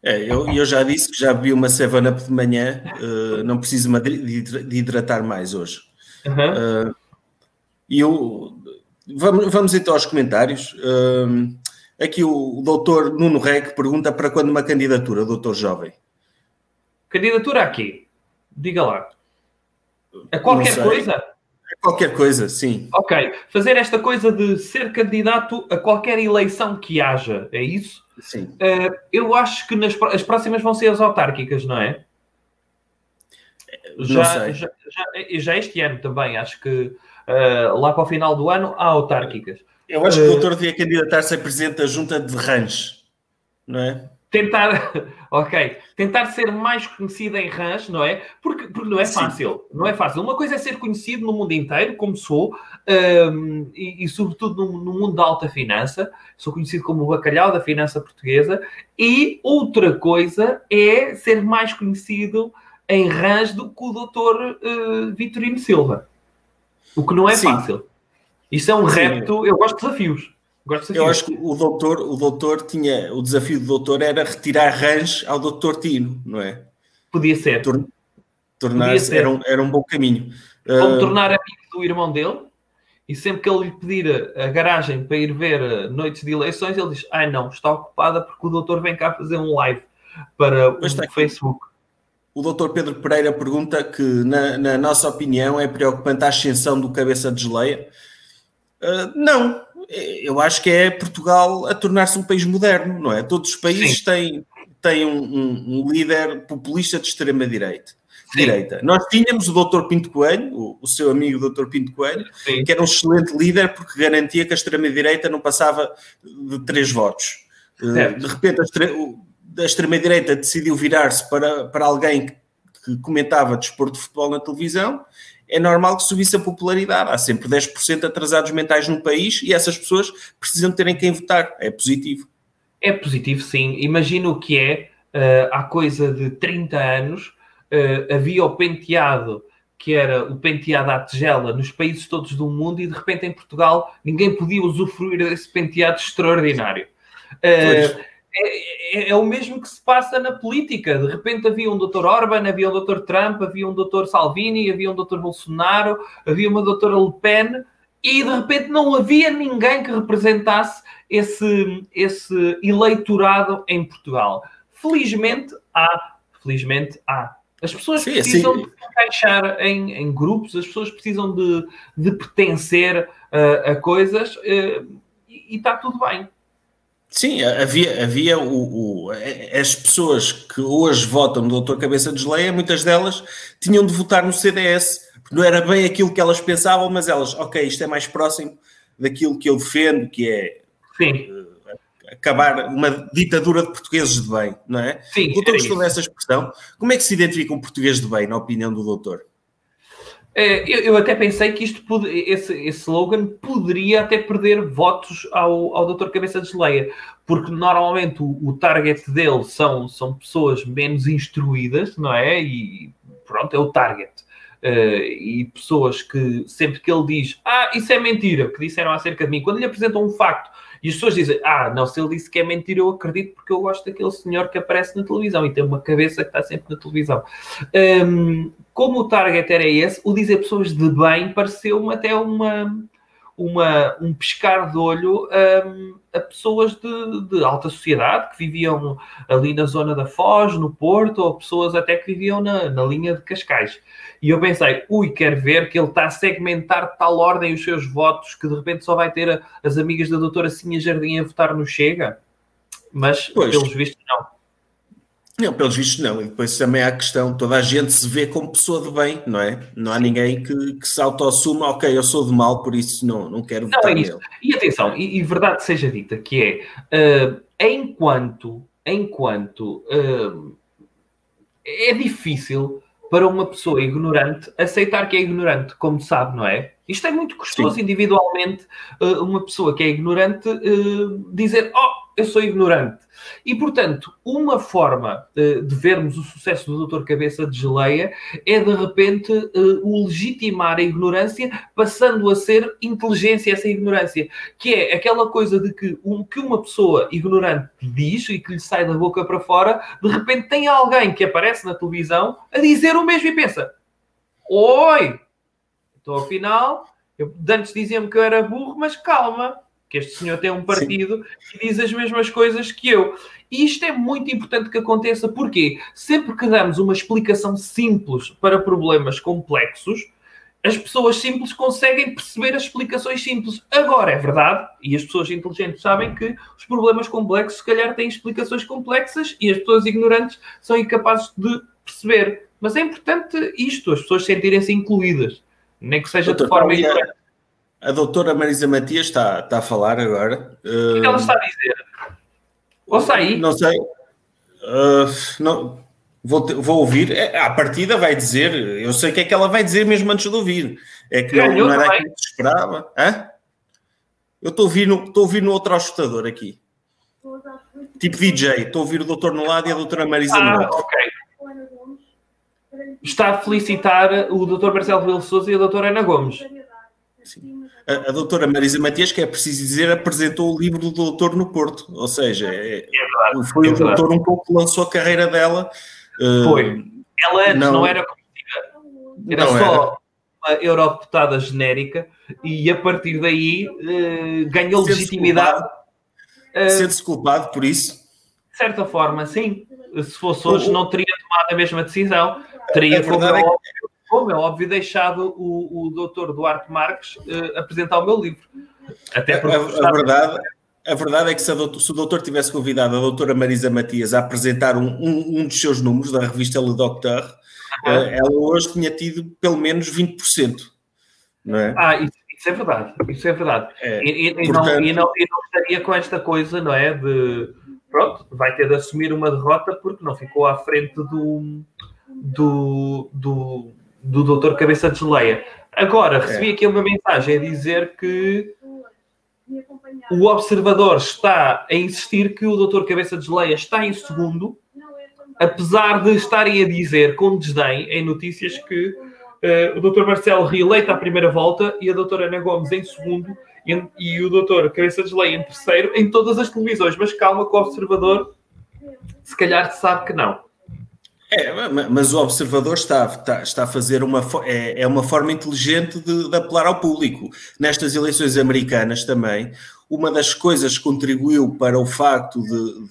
É, eu, eu já disse que já bebi uma 7-Up de manhã, uh, não preciso de hidratar mais hoje. Uhum. Eu, vamos, vamos então aos comentários. aqui o, o doutor Nuno Reg pergunta para quando uma candidatura, doutor jovem? Candidatura a quê? Diga lá. A qualquer coisa? A qualquer coisa, sim. Ok. Fazer esta coisa de ser candidato a qualquer eleição que haja, é isso? Sim. Uh, eu acho que nas, as próximas vão ser as autárquicas, não é? Já, já, já, já, este ano também, acho que uh, lá para o final do ano há autárquicas. Eu acho que o eh, doutor devia candidatar-se a presidente da junta de Ranch, não é? Tentar, ok, tentar ser mais conhecido em Rãs, não é? Porque, porque não é fácil, Sim. não é fácil. Uma coisa é ser conhecido no mundo inteiro, como sou, um, e, e, sobretudo no, no, mundo da alta finança, sou conhecido como o bacalhau da finança portuguesa, e outra coisa é ser mais conhecido em Rãs do que o doutor uh, Vitorino Silva, o que não é Sim. fácil. Isso é um Sim. repto, eu gosto de desafios. Eu acho que o doutor, o doutor tinha, o desafio do doutor era retirar range ao doutor Tino, não é? Podia ser. Tor Tornar-se, era, um, era um bom caminho. Ou uh... tornar amigo do irmão dele, e sempre que ele lhe pedir a garagem para ir ver uh, noites de eleições, ele diz: Ai não, está ocupada porque o doutor vem cá fazer um live para o Facebook. O doutor Pedro Pereira pergunta que, na, na, nossa opinião, é preocupante a ascensão do cabeça de geleia. Uh, não, eu acho que é Portugal a tornar-se um país moderno, não é? Todos os países Sim. têm, têm um, um, um, líder populista de extrema-direita. Direita. Nós tínhamos o Dr. Pinto Coelho, o, o seu amigo Dr. Pinto Coelho, Sim. que era um excelente líder porque garantia que a extrema-direita não passava de três votos. Eh, certo. De repente, a extrema-direita decidiu virar-se para, para alguém que, que comentava desporto de futebol na televisão é normal que subisse a popularidade. Há sempre 10% atrasados mentais no país e essas pessoas precisam terem quem votar. É positivo. É positivo, sim. Imagina o que é, uh, há coisa de 30 anos, uh, havia o penteado que era o penteado à tigela nos países todos do mundo e de repente em Portugal ninguém podia usufruir desse penteado extraordinário. Uh, é, é, é, o mesmo que se passa na política. De repente havia um Dr. Orban, havia um Dr. Trump, havia um Dr. Salvini, havia um Dr. Bolsonaro, havia uma Dra. Le Pen, e de repente não havia ninguém que representasse esse, esse eleitorado em Portugal. Felizmente há, felizmente há. As pessoas sim, precisam sim. de se encaixar em, em, grupos, as pessoas precisam de, de pertencer uh, a coisas uh, e está tudo bem. Sim, havia, havia o, o, as pessoas que hoje votam no Doutor Cabeça de Geleia, muitas delas tinham de votar no CDS, porque não era bem aquilo que elas pensavam, mas elas, ok, isto é mais próximo daquilo que eu defendo, que é uh, acabar uma ditadura de portugueses de bem, não é? Sim, o doutor gostou dessa expressão. Como é que se identifica um português de bem, na opinião do doutor? É, eu, eu, até pensei que isto esse, esse slogan poderia até perder votos ao, ao Dr. Cabeça de Geleia, porque normalmente o, o, target dele são, são pessoas menos instruídas, não é? E pronto, é o target. Uh, e pessoas que sempre que ele diz, ah, isso é mentira, que disseram acerca de mim, quando lhe apresentam um facto e as pessoas dizem, ah, não, se ele disse que é mentira, eu acredito porque eu gosto daquele senhor que aparece na televisão e tem uma cabeça que está sempre na televisão. Um, como o target era esse, o dizer pessoas de bem pareceu-me até uma, uma, um pescar de olho um, a pessoas de, de, alta sociedade que viviam ali na zona da Foz, no Porto, ou pessoas até que viviam na, na linha de Cascais. E eu pensei, ui, quero ver que ele está a segmentar de tal ordem os seus votos que de repente só vai ter as amigas da doutora Cinha Jardim a votar no Chega. Mas, pois. pelos vistos, não. Não, pelos vistos não. E depois também há a questão, toda a gente se vê como pessoa de bem, não é? Não há Sim. ninguém que, que se autoassuma, ok, eu sou de mal, por isso não, não quero não, votar é nele. E atenção, e, e, verdade seja dita, que é, uh, enquanto, enquanto uh, é difícil para uma pessoa ignorante aceitar que é ignorante, como sabe, não é? Isto é muito custoso Sim. individualmente, uh, uma pessoa que é ignorante dizer, oh, eu sou ignorante. E, portanto, uma forma uh, de vermos o sucesso do Doutor Cabeça de Geleia é, de repente, uh, o legitimar a ignorância, passando a ser inteligência essa ignorância. Que é aquela coisa de que o que uma pessoa ignorante diz e que lhe sai da boca para fora, de repente tem alguém que aparece na televisão a dizer o mesmo e pensa: Oi! Então, afinal, eu, antes diziam-me que eu era burro, mas calma, que este senhor tem um partido Sim. que diz as mesmas coisas que eu. E isto é muito importante que aconteça, porque sempre que damos uma explicação simples para problemas complexos, as pessoas simples conseguem perceber as explicações simples. Agora, é verdade, e as pessoas inteligentes sabem que os problemas complexos, se calhar, têm explicações complexas e as pessoas ignorantes são incapazes de perceber. Mas é importante isto, as pessoas sentirem-se incluídas, nem que seja Doutor, de forma ignorante. A doutora Marisa Matias está, está a falar agora. O que ela está a dizer? Ou sair? Não sei. Uh, não, vou, vou ouvir. É, à partida vai dizer, eu sei o que é que ela vai dizer mesmo antes de ouvir. É que não, não era aquilo que se esperava. Hã? Eu estou a ouvir no, estou a ouvir no outro ajustador aqui. Tipo DJ. Estou a ouvir o doutor no lado e a doutora Marisa ah, no outro. ok. Está a felicitar o doutor Marcelo Vila Souza e a doutora Ana Gomes. Sim. A, a, doutora Marisa Matias, que é preciso dizer, apresentou o livro do doutor no Porto, ou seja, é, é verdade, foi é o doutor um pouco que lançou a carreira dela. Eh, foi. Ela antes não, não era conhecida, era não só era. uma eurodeputada genérica e a partir daí uh, ganhou legitimidade. Uh, Sente-se culpado por isso? De certa forma, sim. Se fosse hoje, não teria tomado a mesma decisão. Teria, como é, é como é óbvio, deixado o, o doutor Duarte Marques uh, apresentar o meu livro. Até porque a, a, a verdade, a verdade é que se, doutor, se, o doutor tivesse convidado a doutora Marisa Matias a apresentar um, um, um dos seus números da revista Le Docteur, uh, ela hoje tinha tido pelo menos 20%. Não é? Ah, isso, isso é verdade. Isso é verdade. É, e, e, portanto... não, e, não, e não estaria com esta coisa, não é? De pronto, vai ter de assumir uma derrota porque não ficou à frente do, do, do do doutor Cabeça de Geleia. Agora, recebi é. aqui uma mensagem a dizer que o observador está a insistir que o doutor Cabeça de Geleia está em segundo, apesar de estarem a dizer com desdém em notícias que uh, o doutor Marcelo reeleito à primeira volta e a doutora Ana Gomes em segundo e, e o doutor Cabeça de Lei em terceiro em todas as televisões. Mas calma que o observador se calhar sabe que não. É, mas o observador está, está, está a fazer uma, é, é uma forma inteligente de, de, apelar ao público. Nestas eleições americanas também, uma das coisas que contribuiu para o facto de,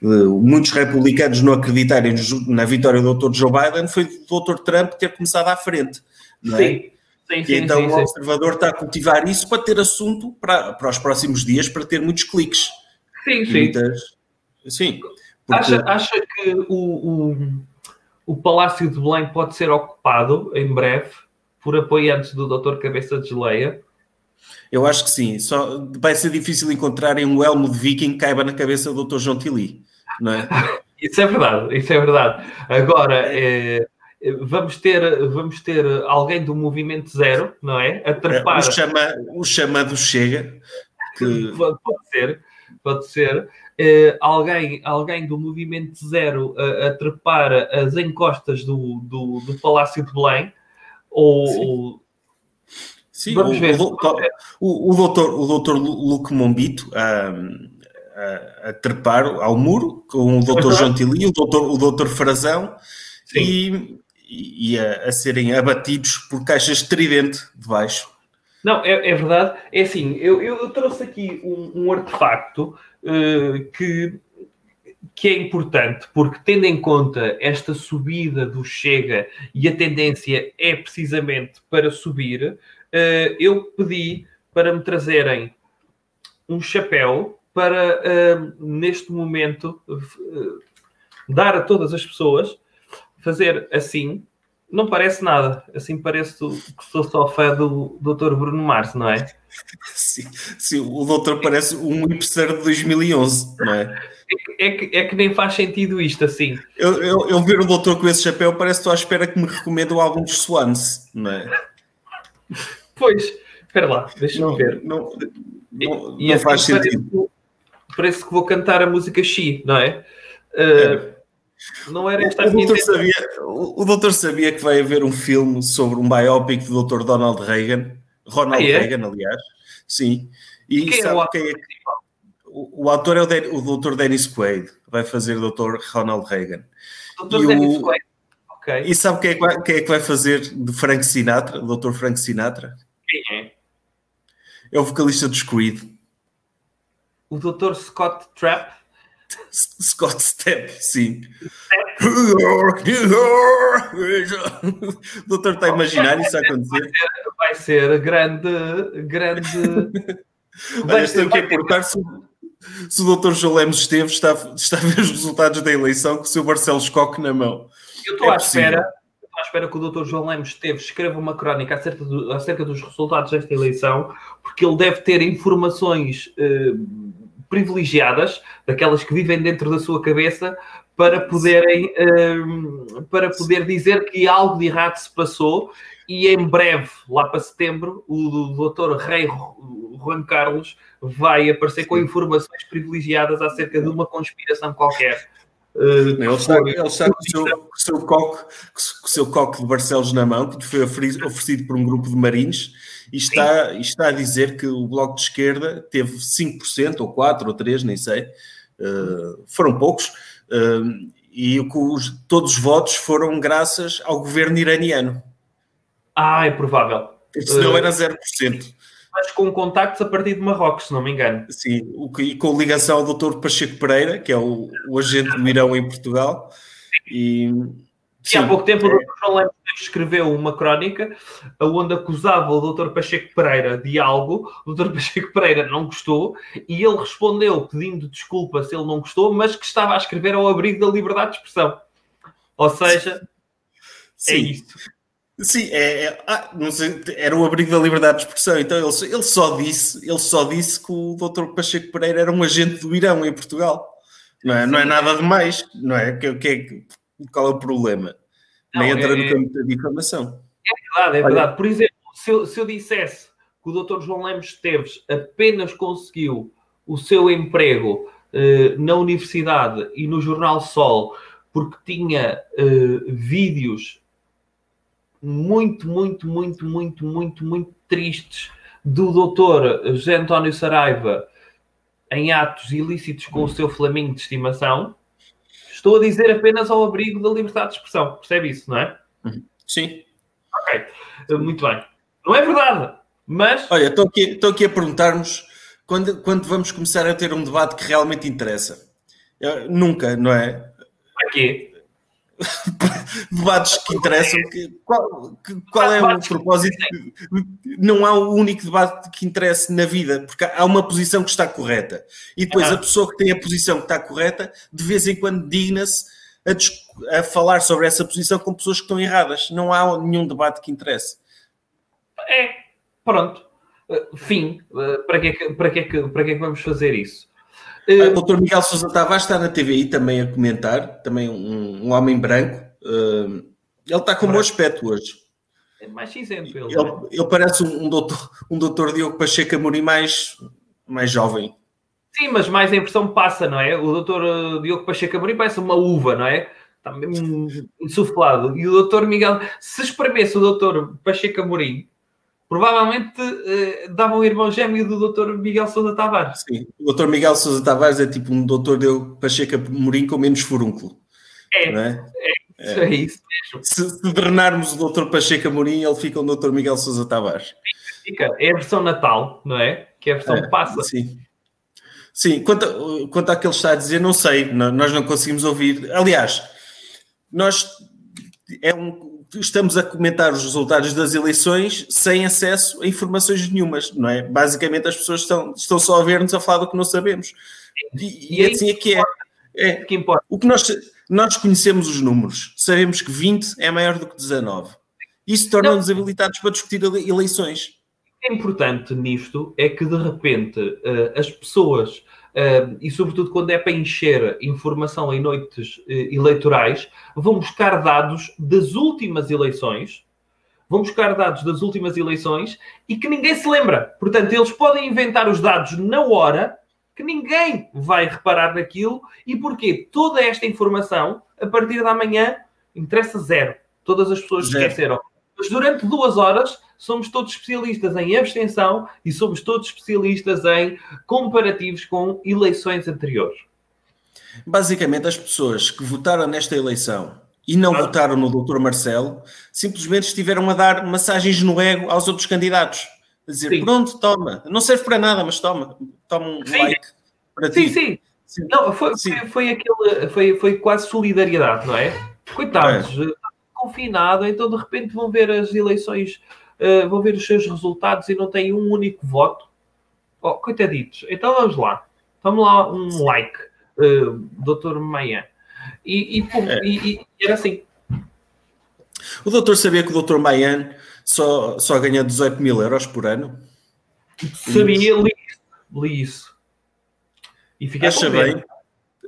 de, muitos republicanos não acreditarem na vitória do Dr. Joe Biden foi o Dr. Trump ter começado à frente. Não é? Sim. Sim, sim, então sim, o observador está a cultivar isso para ter assunto para, para os próximos dias, para ter muitos cliques. Sim, sim. Muitas, sim. Porque... Acha, acha que o, o, o Palácio de Belém pode ser ocupado em breve por apoiantes do Dr. Cabeça de Geleia? Eu acho que sim. Só vai ser difícil encontrarem um elmo de viking que caiba na cabeça do Dr. João Tili, não é? isso é verdade, isso é verdade. Agora, é, vamos, ter, vamos ter alguém do Movimento Zero, não é? A trepar... O, chama, o chamado Chega. Que... Pode ser, pode ser. Uh, alguém, alguém do Movimento Zero a, a trepar as encostas do, do, do Palácio de Belém, ou, Sim. Sim, Vamos o, ver. O, o, o, doutor, o doutor Luque Mombito a, a, a, trepar ao muro com o doutor João Tili, o doutor, o doutor Frazão e, e a, a, serem abatidos por caixas tridente de baixo. Não, é, é verdade. É assim, eu, eu trouxe aqui um, um artefacto que, que é importante, porque tendo em conta esta subida do Chega e a tendência é precisamente para subir, uh, eu pedi para me trazerem um chapéu para, uh, neste momento, dar a todas as pessoas, fazer assim, não parece nada. Assim parece que sou só fã do Dr. Bruno Mars, não é? Sim, sim, o doutor parece um hipster de 2011, não é? É que, é que nem faz sentido isto assim. Eu, eu, eu ver o doutor com esse chapéu parece que estou à espera que me recomende o álbum dos Swans, não é? Pois, espera lá, deixa-me ver. Não, não, e, não faz assim sentido. Parece, parece, que vou cantar a música Xi, não é? Uh, é. Não era esta o, o, doutor sabia, o, o, doutor sabia que vai haver um filme sobre um biopic do doutor Donald Reagan, Ronald ah, é? Reagan, aliás. Sim. E quem sabe é o quem é o, o autor é o, Den, o doutor Dennis Quaid, vai fazer o doutor Ronald Reagan. Doutor Dennis Quaid? Ok. E sabe quem é, que vai, quem é que vai fazer de Frank Sinatra, o doutor Frank Sinatra? Quem é? É o vocalista dos Creed. O doutor Scott Trapp? Scott Stepp, sim. York. O doutor está a imaginar isso a acontecer. Vai ser, vai ser grande, grande. Olha, estou aqui a importar se, se o doutor João Lemos Esteves está, está a ver os resultados da eleição com o seu Barcelos Scocco na mão. Eu estou é à espera. à espera que o Dr. João Lemos Esteves escreva uma crónica acerca, do, acerca dos resultados desta eleição, porque ele deve ter informações uh, privilegiadas, daquelas que vivem dentro da sua cabeça, para poderem um, para poder dizer que algo de errado se passou e em breve, lá para setembro, o doutor Rei Juan Carlos vai aparecer com informações privilegiadas acerca de uma conspiração qualquer. Uh, ele está, ele está com, o seu, com, o seu coque, com o seu coque de Barcelos na mão, que foi oferecido por um grupo de marines, e está, e está a dizer que o Bloco de Esquerda teve 5%, ou 4%, ou 3%, nem sei, uh, foram poucos, e os, todos os votos foram graças ao governo iraniano. Ah, é provável. Senão uh, era 0%. Mas com contactos a partir de Marrocos, se não me engano. Sim, o, e com ligação ao Dr. Pacheco Pereira, que é o, o agente do Irão em Portugal. E Sim, e há pouco tempo é... o Dr. João Lemos escreveu uma crónica onde acusava o Dr. Pacheco Pereira de algo, o Dr. Pacheco Pereira não gostou e ele respondeu pedindo desculpa se ele não gostou, mas que estava a escrever ao abrigo da liberdade de expressão. Ou seja, é Sim. é isto. Sim, é, é ah, não sei, era o abrigo da liberdade de expressão. Então ele, ele, só disse, ele só disse que o Dr. Pacheco Pereira era um agente do Irão em Portugal. Não é, não é nada demais, não é? Que, que, qual é o problema? Não, Nem entra é, no campo da difamação. É verdade, é verdade. Por exemplo, se eu, se eu dissesse que o Dr. João Lemos Esteves apenas conseguiu o seu emprego eh, na universidade e no Jornal Sol porque tinha eh, vídeos muito, muito, muito, muito, muito, muito tristes do doutor José António Saraiva em atos ilícitos com o seu flamingo de estimação, estou a dizer apenas ao abrigo da liberdade de expressão. Percebe isso, não é? Sim. Ok, muito bem. Não é verdade, mas. Olha, estou aqui, estou aqui a perguntar-nos quando, quando vamos começar a ter um debate que realmente interessa. Eu, nunca, não é? Para quê? debates que interessam. Que, qual, que, qual é o propósito? Não há um único debate que interesse na vida, porque há uma posição que está correta. E depois ah. a pessoa que tem a posição que está correta, de vez em quando digna-se a, a, falar sobre essa posição com pessoas que estão erradas. Não há nenhum debate que interesse. É, pronto. Uh, fim. Uh, para, que é para, é que, para que é que vamos fazer isso? Uh, o Dr. Miguel Sousa Tavares está na TVI também a comentar, também um, um homem branco. Uh, ele está com um bom aspecto hoje. É mais cinzento ele. Ele, é? ele parece um, um, doutor, um doutor Diogo Pacheco Amorim mais, mais jovem. Sim, mas mais a impressão passa, não é? O doutor uh, Diogo Pacheco Amorim parece uma uva, não é? Está mesmo insuflado. E o doutor Miguel, se espremesse o doutor Pacheco Amorim, provavelmente uh, dava um irmão gêmeo do Dr. Miguel Sousa Tavares. Sim, o Dr. Miguel Sousa Tavares é tipo um doutor de Pacheco Morim com menos furúnculo. É, é? é, é, isso mesmo. Se, se drenarmos o Dr. Pacheco Morim, ele fica o Dr. Miguel Sousa Tavares. Fica, é a versão Natal, não é? Que é a versão é, passa. Sim. Sim, quanto, quanto àquilo que está a dizer, não sei, nós não conseguimos ouvir. Aliás, nós é um, estamos a comentar os resultados das eleições sem acesso a informações nenhumas, não é? Basicamente as pessoas estão, estão só a ver-nos a falar do que não sabemos. E, e, e assim é que é. é. Que importa. O que nós, nós conhecemos os números, sabemos que 20 é maior do que 19. Isso torna-nos habilitados para discutir eleições. O que é importante nisto é que de repente eh, as pessoas E sobretudo quando é para encher informação em noites uh, eleitorais, vão buscar dados das últimas eleições, vão buscar dados das últimas eleições e que ninguém se lembra. Portanto, eles podem inventar os dados na hora que ninguém vai reparar naquilo e porquê? Toda esta informação, a partir da manhã, interessa zero. Todas as pessoas zero. esqueceram. Mas durante duas horas somos todos especialistas em abstenção e somos todos especialistas em comparativos com eleições anteriores. Basicamente, as pessoas que votaram nesta eleição e não ah. votaram no Dr. Marcelo simplesmente estiveram a dar massagens no ego aos outros candidatos. A dizer, sim. pronto, toma, não serve para nada, mas toma, toma um sim. like para sim, ti. Sim, sim. Não, foi, sim. Foi, foi, aquele, foi, foi quase solidariedade, não é? Coitados, é. confinado, então de repente vão ver as eleições uh, vão ver os seus resultados e não têm um único voto. Oh, coitaditos. Então vamos lá. Vamos lá um like, uh, Dr. Maia. E, e, é. e, e, era assim. O doutor sabia que o doutor Maian só, só ganha 18 mil euros por ano? Sabia, li, li isso. E fiquei Acha bem?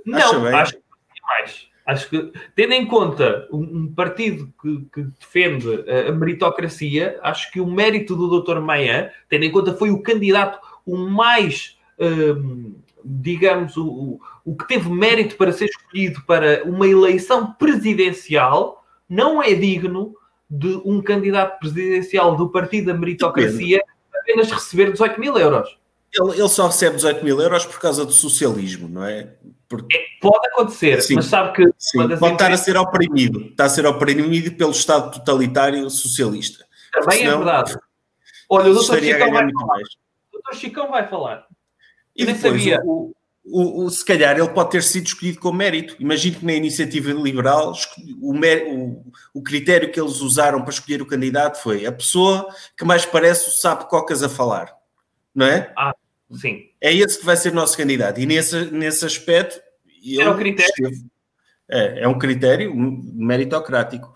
Não, Acha bem? acho que mais. Acho que, tendo em conta um, partido que, que, defende a meritocracia, acho que o mérito do Dr. Maia, tendo em conta foi o candidato o mais, hum, digamos, o, o que teve mérito para ser escolhido para uma eleição presidencial, não é digno de um candidato presidencial do partido da meritocracia apenas receber 18 mil euros. Ele, ele, só recebe 18 mil euros por causa do socialismo, não é? Porque... É, pode acontecer, sim, mas sabe que. Sim, pode empresas... estar a ser oprimido. Está a ser oprimido pelo Estado totalitário socialista. Também é Senão, é verdade. Olha, o Dr. Chicão vai falar. Mais. O Dr. Chicão vai falar. E depois, sabia. O, o, o, se calhar ele pode ter sido escolhido com mérito. Imagino que na iniciativa liberal o, o, o, critério que eles usaram para escolher o candidato foi a pessoa que mais parece o sapo cocas a falar. Não é? Ah, sim. É esse que vai ser o nosso candidato. E nesse, nesse aspecto. É um critério. Esteve, é, é um critério meritocrático.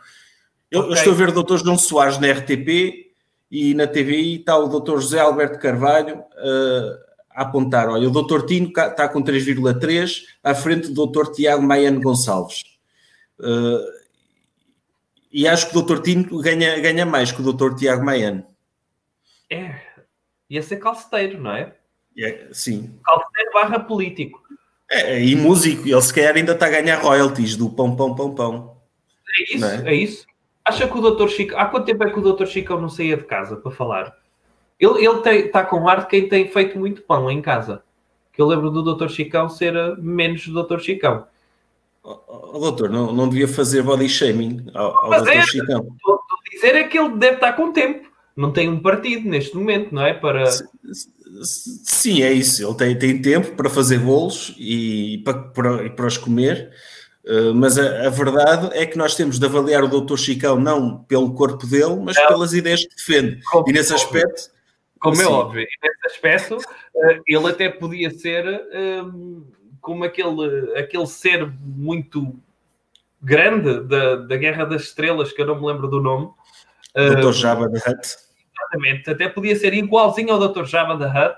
Eu, okay. eu, estou a ver o Dr. João Soares na RTP e na TVI está o Dr. José Alberto Carvalho uh, a apontar. Olha, o Dr. Tino está com 3,3 à frente do Dr. Tiago Maiano Gonçalves. Uh, e acho que o Dr. Tino ganha, ganha mais que o Dr. Tiago Maiano. É, ia ser calceteiro, não é? É, sim. Calceteiro barra político. É, e músico, ele se calhar ainda está a ganhar royalties do pão, pão, pão, pão. É isso, é? é? isso. Acha que o Dr. Chico. Há quanto tempo é que o Dr. Chico não saía de casa para falar? Ele, ele está com ar de quem tem feito muito pão em casa. Que eu lembro do Dr. Chicão ser eh, menos do Dr. Chicão. Oh, oh, doutor, não, não devia fazer body shaming ao, ao Dr. É, Chicão. Estou a dizer é que ele deve estar com tempo. Não tem um partido neste momento, não é? Para... Sim, é isso. Ele tem, tem tempo para fazer bolos e para, para, para os comer. Uh, mas a, a, verdade é que nós temos de avaliar o Dr. Chicão não pelo corpo dele, mas não. pelas ideias que defende. Como, e nesse aspecto. Como é óbvio, e nesse aspecto, uh, ele até podia ser uh, como aquele, aquele ser muito grande da, da Guerra das Estrelas, que eu não me lembro do nome. Dr. Jabba the Hutt. Exatamente, até podia ser igualzinho ao Dr. Jabba the Hutt,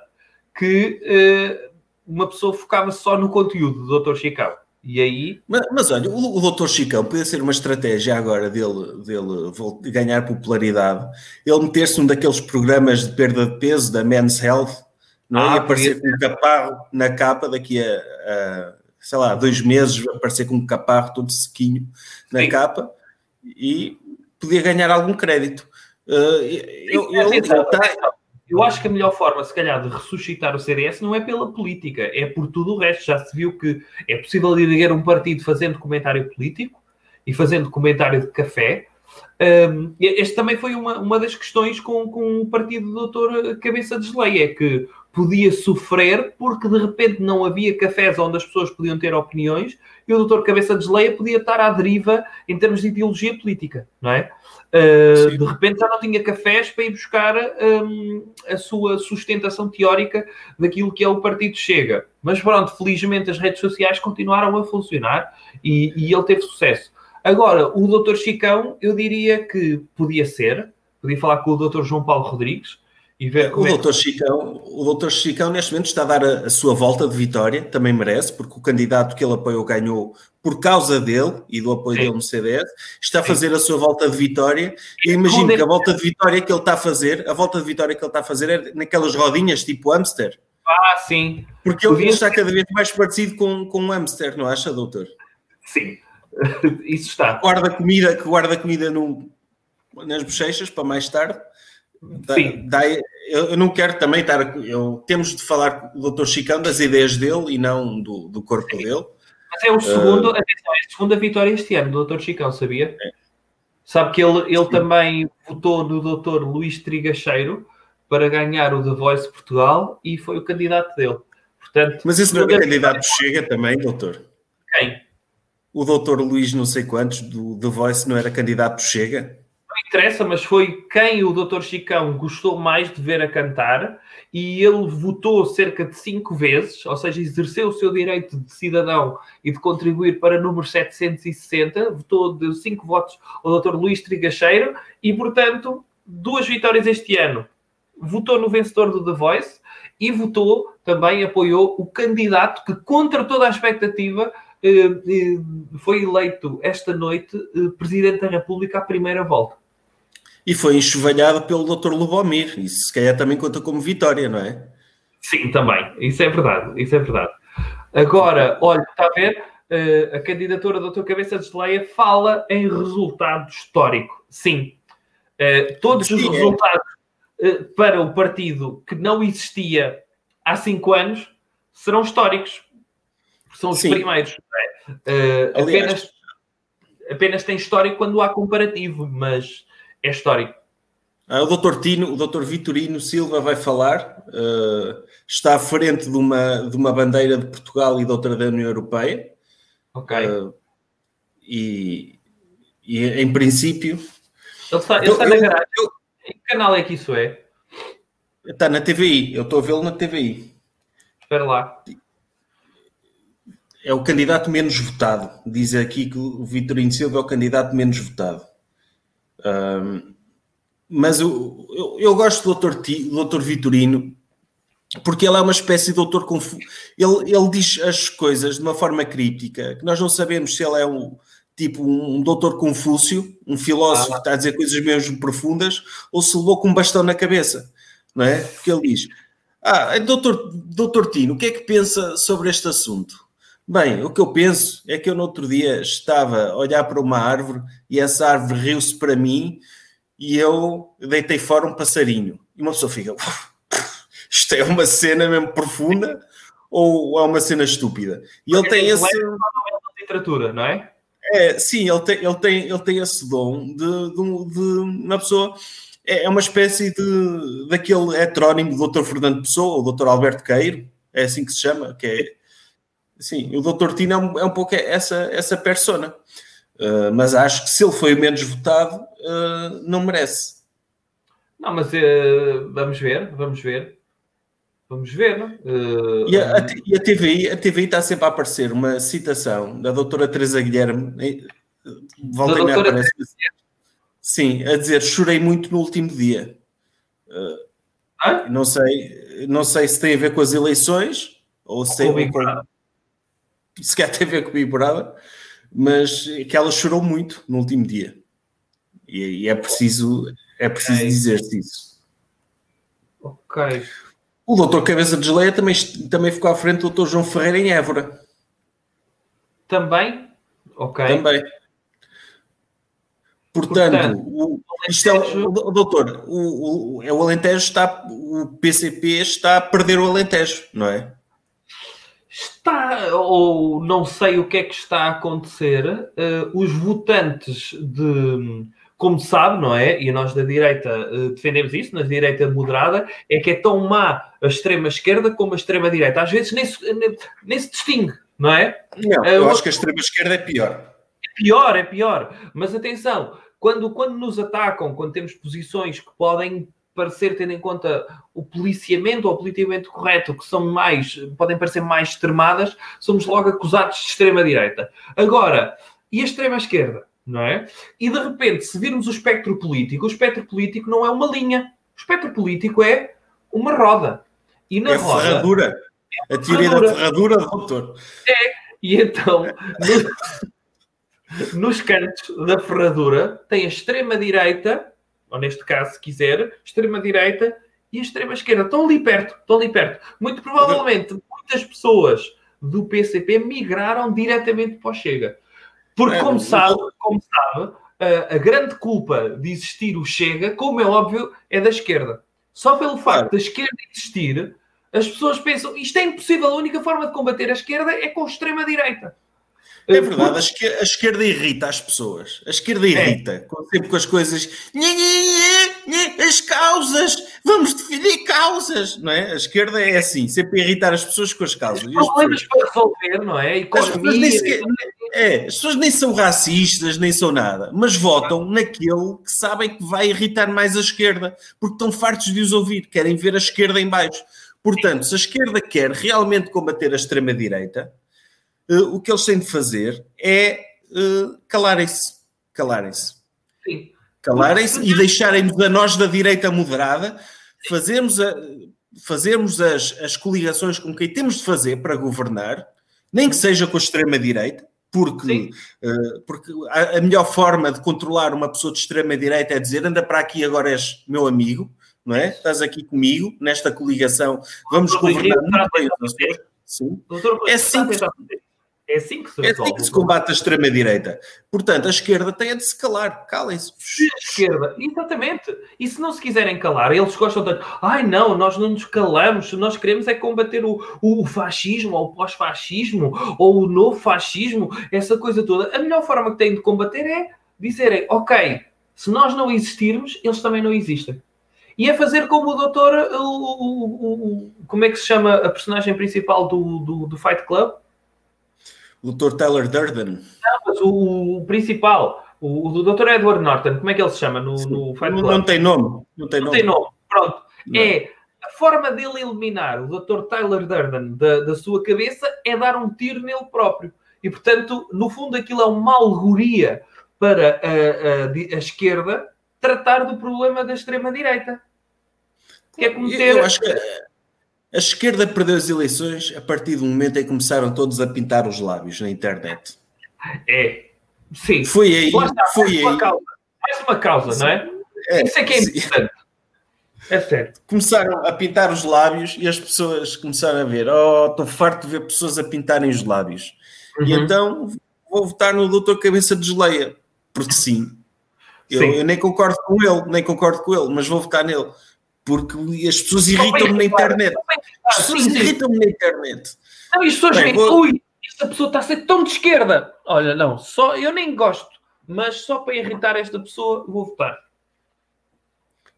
que uma pessoa focava só no conteúdo do Dr. Chicão. E aí. Mas, mas olha, o, o Doutor Chicão podia ser uma estratégia agora dele, dele ganhar popularidade. Ele meter-se num daqueles programas de perda de peso da Men's Health, não é? Ah, e aparecer com um caparro na capa daqui a, a, sei lá, dois meses, aparecer com um caparro todo sequinho na Sim. capa e podia ganhar algum crédito. Uh, eu, eu, eu, acho que a melhor forma, se calhar, de ressuscitar o CDS não é pela política, é por tudo o resto. Já se viu que é possível dirigir um partido fazendo comentário político e fazendo comentário de café. Um, este também foi uma, uma das questões com, com o partido do doutor Cabeça de Geleia, é que podia sofrer porque de repente não havia cafés onde as pessoas podiam ter opiniões e o doutor Cabeça de Geleia podia estar à deriva em termos de ideologia política, não é? Uh, de repente já não tinha cafés para ir buscar um, a sua sustentação teórica daquilo que é o Partido Chega. Mas pronto, felizmente as redes sociais continuaram a funcionar e, e ele teve sucesso. Agora, o doutor Chicão, eu diria que podia ser, podia falar com o doutor João Paulo Rodrigues, ver o, doutor é... Chicão, o doutor Chicão, neste momento, está a dar a, a, sua volta de vitória, também merece, porque o candidato que ele apoiou ganhou por causa dele e do apoio Sim. dele no CDS, está a fazer Sim. a sua volta de vitória. E imagino que a volta de vitória que ele está a fazer, a volta de vitória que ele está a fazer é naquelas rodinhas tipo hamster. Ah, sim. Porque ele, está cada vez mais parecido com, com um hamster, não acha, doutor? Sim, isso está. Guarda comida, que guarda comida no, nas bochechas para mais tarde. Sim. Da, eu não quero também estar. Eu, temos de falar do Dr. Chicão das ideias dele e não do, do corpo Sim. dele. Mas é o segundo, uh, atenção, é a segunda vitória este ano do Dr. Chicão, sabia? É. Sabe que ele, ele também votou no Dr. Luís Trigacheiro para ganhar o The Voice Portugal e foi o candidato dele. Portanto, Mas esse não é candidato Chega também, doutor? Quem? O doutor Luís não sei quantos do The Voice não era candidato Chega? Interessa, mas foi quem o Dr. Chicão gostou mais de ver a cantar e ele votou cerca de cinco vezes, ou seja, exerceu o seu direito de cidadão e de contribuir para número 760, votou de cinco votos ao Dr. Luís Trigacheiro e, portanto, duas vitórias este ano. Votou no vencedor do The Voice e votou, também apoiou o candidato que, contra toda a expectativa, eh, eh, foi eleito esta noite eh, Presidente da República à primeira volta. E foi enxovalhado pelo Dr. Lubomir. Isso se calhar também conta como vitória, não é? Sim, também. Isso é verdade. Isso é verdade. Agora, olha, está a ver? Uh, a candidatura do Dr. Cabeça de Geleia fala em resultado histórico. Sim. Uh, todos Sim, os é. resultados uh, para o partido que não existia há cinco anos serão históricos. São os Sim. primeiros. É? apenas, apenas tem histórico quando há comparativo, mas é histórico. Ah, o Dr. Tino, o Dr. Vitorino Silva vai falar, uh, está à frente de uma, de uma bandeira de Portugal e de outra da União Europeia. Ok. Uh, e, e em princípio. Ele está, ele eu, está na garagem. Eu, em que canal é que isso é? Está na TVI, eu estou a vê-lo na TVI. Espera lá. É o candidato menos votado. Diz aqui que o Vitorino Silva é o candidato menos votado. Um, mas eu, eu, eu, gosto do doutor, do doutor Vitorino porque ele é uma espécie de doutor confuso. Ele, ele diz as coisas de uma forma crítica, que nós não sabemos se ele é um tipo um, doutor Confúcio, um filósofo ah. que está a dizer coisas mesmo profundas, ou se levou com um bastão na cabeça, não é? Porque ele diz: Ah, doutor, doutor Tino, o que é que pensa sobre este assunto? Bem, o que eu penso é que eu no outro dia estava a olhar para uma árvore e essa árvore riu-se para mim e eu deitei fora um passarinho. E uma pessoa fica, isto é uma cena mesmo profunda ou é uma cena estúpida? E ele tem esse. literatura, não é? É, sim, ele tem, ele tem, ele tem esse dom de, de, de uma pessoa. É, é uma espécie de daquele heterónimo do Dr. Fernando Pessoa, o Dr. Alberto Queiro, é assim que se chama, que é. Sim, o Dr. Tino é um, é um pouco essa, essa persona. Uh, mas acho que se ele foi o menos votado, uh, não merece. Não, mas uh, vamos ver, vamos ver. Vamos ver, não? E, a, a, e a TVI, a TVI está sempre a aparecer uma citação da doutora Teresa Guilherme, volta a aparece, sim, a dizer chorei muito no último dia. Não sei, não sei se tem a ver com as eleições ou se tem a ver com o Big Brother, mas que ela chorou muito no último dia. E, e é preciso, é preciso okay. dizer-se isso. Ok. O doutor Cabeça de Geleia também, também ficou à frente do doutor João Ferreira em Évora. Também? Ok. Também. Portanto, Portanto o, isto é o, o, doutor, o, o, é o Alentejo está, o PCP está a perder o Alentejo, não é? Está, ou não sei o que é que está a acontecer, uh, os votantes de como sabe, não é? E nós da direita uh, defendemos isso, na direita moderada, é que é tão má a extrema-esquerda como a extrema-direita. Às vezes nem se, nem, nem se distingue, não é? Não, uh, eu acho que a extrema-esquerda é pior. É pior, é pior. Mas atenção, quando, quando nos atacam, quando temos posições que podem parecer, tendo em conta o policiamento ou o politicamente correto, que são mais, podem parecer mais extremadas, somos logo acusados de extrema-direita. Agora, e a extrema-esquerda? não é? E de repente, se virmos o espectro político, o espectro político não é uma linha. O espectro político é uma roda. E na é roda. Ferradura. É a teoria ferradura. da ferradura, doutor. É. E então, no, nos cantos da ferradura, tem a extrema-direita, ou neste caso, se quiser, extrema-direita e extrema-esquerda. Estão ali perto, estão ali perto. Muito provavelmente, muitas pessoas do PCP migraram diretamente para o Chega. Porque, é, como, sabe, como sabe, a, a, grande culpa de existir o Chega, como é óbvio, é da esquerda. Só pelo facto da esquerda existir, as pessoas pensam isto é impossível, a única forma de combater a esquerda é com a extrema-direita. É verdade, a esquerda, a esquerda, irrita as pessoas. A esquerda é. irrita, é. sempre com as coisas. As causas, vamos definir causas, não é? A esquerda é assim, sempre irritar as pessoas com as causas. Os problemas para resolver, não é? Economia, sequer, é, as pessoas nem são racistas, nem são nada, mas votam naquele que sabem que vai irritar mais a esquerda, porque estão fartos de os ouvir, querem ver a esquerda em baixo. Portanto, se a esquerda quer realmente combater a extrema-direita, uh, o que eles têm de fazer é uh, calarem-se. Calarem-se. Calarem-se e deixarem-nos a nós da direita moderada fazermos, a, fazermos as, as coligações com quem temos de fazer para governar, nem que seja com a extrema-direita, porque, uh, porque a, a, melhor forma de controlar uma pessoa de extrema-direita é dizer anda para aqui, agora és meu amigo, não é? Estás aqui comigo, nesta coligação, vamos governar muito bem os Sim. É assim que é assim que se É assim que se combate a extrema-direita. Portanto, a esquerda tem a de se calar. Calem-se. A esquerda, exatamente. E se não se quiserem calar, eles gostam de. Ai não, nós não nos calamos. Nós queremos é combater o, o fascismo, ou o pós-fascismo, ou o novo fascismo, essa coisa toda. A melhor forma que têm de combater é dizerem: ok, se nós não existirmos, eles também não existem. E é fazer como o doutor. O, o, o, como é que se chama a personagem principal do, do, do Fight Club? O Dr. Tyler Durden. Não, mas o, o principal, o, o Dr. Edward Norton, como é que ele se chama no, no Fight Club? Não, não tem nome. Não tem não nome. Tem nome. Pronto. Não. É a forma dele eliminar o Dr. Tyler Durden da, da sua cabeça é dar um tiro nele próprio. E, portanto, no fundo, aquilo é uma alegoria para a, a, a esquerda tratar do problema da extrema-direita. Que é como ter... Eu acho que a esquerda perdeu as eleições a partir do momento em que começaram todos a pintar os lábios na internet. É, sim. Foi aí. Está, foi mais aí. Uma causa, mais uma causa, sim. não é? é? Isso é que é importante. É certo. Começaram a pintar os lábios e as pessoas começaram a ver: oh, estou farto de ver pessoas a pintarem os lábios. Uhum. E então vou votar no doutor Cabeça de Geleia, porque sim. Eu, sim. eu, nem concordo com ele, nem concordo com ele, mas vou votar nele porque as pessoas irritam-me na internet. As pessoas irritam-me na internet. Não, e as pessoas veem, vou... ui, esta pessoa está a ser tão de esquerda. Olha, não, só eu nem gosto, mas só para irritar esta pessoa vou votar.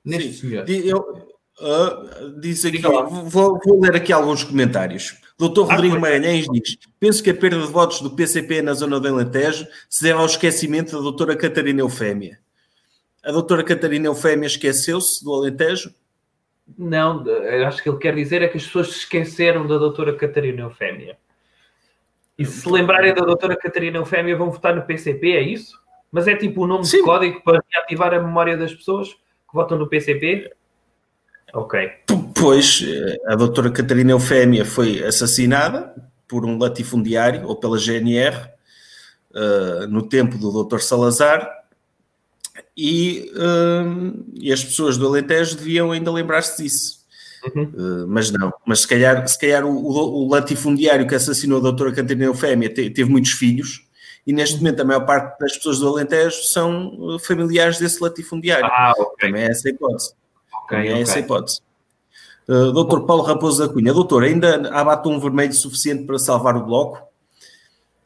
Neste Sim, senhor. Eu, uh, diz aqui, vou, vou, ler aqui alguns comentários. Doutor ah, Rodrigo Magalhães diz: Penso que a perda de votos do PCP na zona do Alentejo se deve ao esquecimento da doutora Catarina Eufémia. A doutora Catarina Eufémia esqueceu-se do Alentejo? Não, acho que ele quer dizer é que as pessoas se esqueceram da doutora Catarina Eufémia. E se lembrarem da doutora Catarina Eufémia, vão votar no PCP, é isso? Mas é tipo o um nome Sim. de código para reativar a memória das pessoas que votam no PCP? Ok. Pois, a doutora Catarina Eufémia foi assassinada por um latifundiário, ou pela GNR, uh, no tempo do doutor Salazar, e, uh, e, as pessoas do Alentejo deviam ainda lembrar-se disso. Uhum. Uh, mas não, mas se calhar, se calhar o, o, o latifundiário que assassinou a doutora Catarina Eufémia te, teve muitos filhos e neste uhum. momento a maior parte das pessoas do Alentejo são uh, familiares desse latifundiário. Ah, okay. Também é essa a hipótese. Okay, Também é essa a hipótese. Uh, doutor Paulo Raposo da Cunha, doutor, ainda há batom vermelho suficiente para salvar o bloco?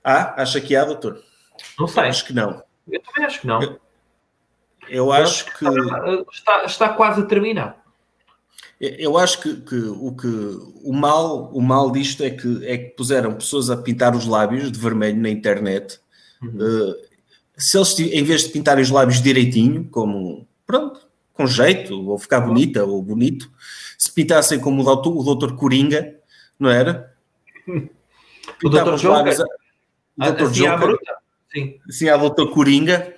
Ah, acha que há, doutor? Não sei. Acho que não. Eu também acho que não. Eu, eu acho que. Está, está quase a terminar. Eu acho que, que, o que o mal, o mal disto é que, é que puseram pessoas a pintar os lábios de vermelho na internet. Uhum. Uh, se eles, em vez de pintarem os lábios direitinho, como pronto, com jeito, ou ficar bonita ou bonito, se pintassem como o doutor, o doutor Coringa, não era? O doutor Joker. A, o doutor assim Joker. Sim. Sim, a doutor Coringa.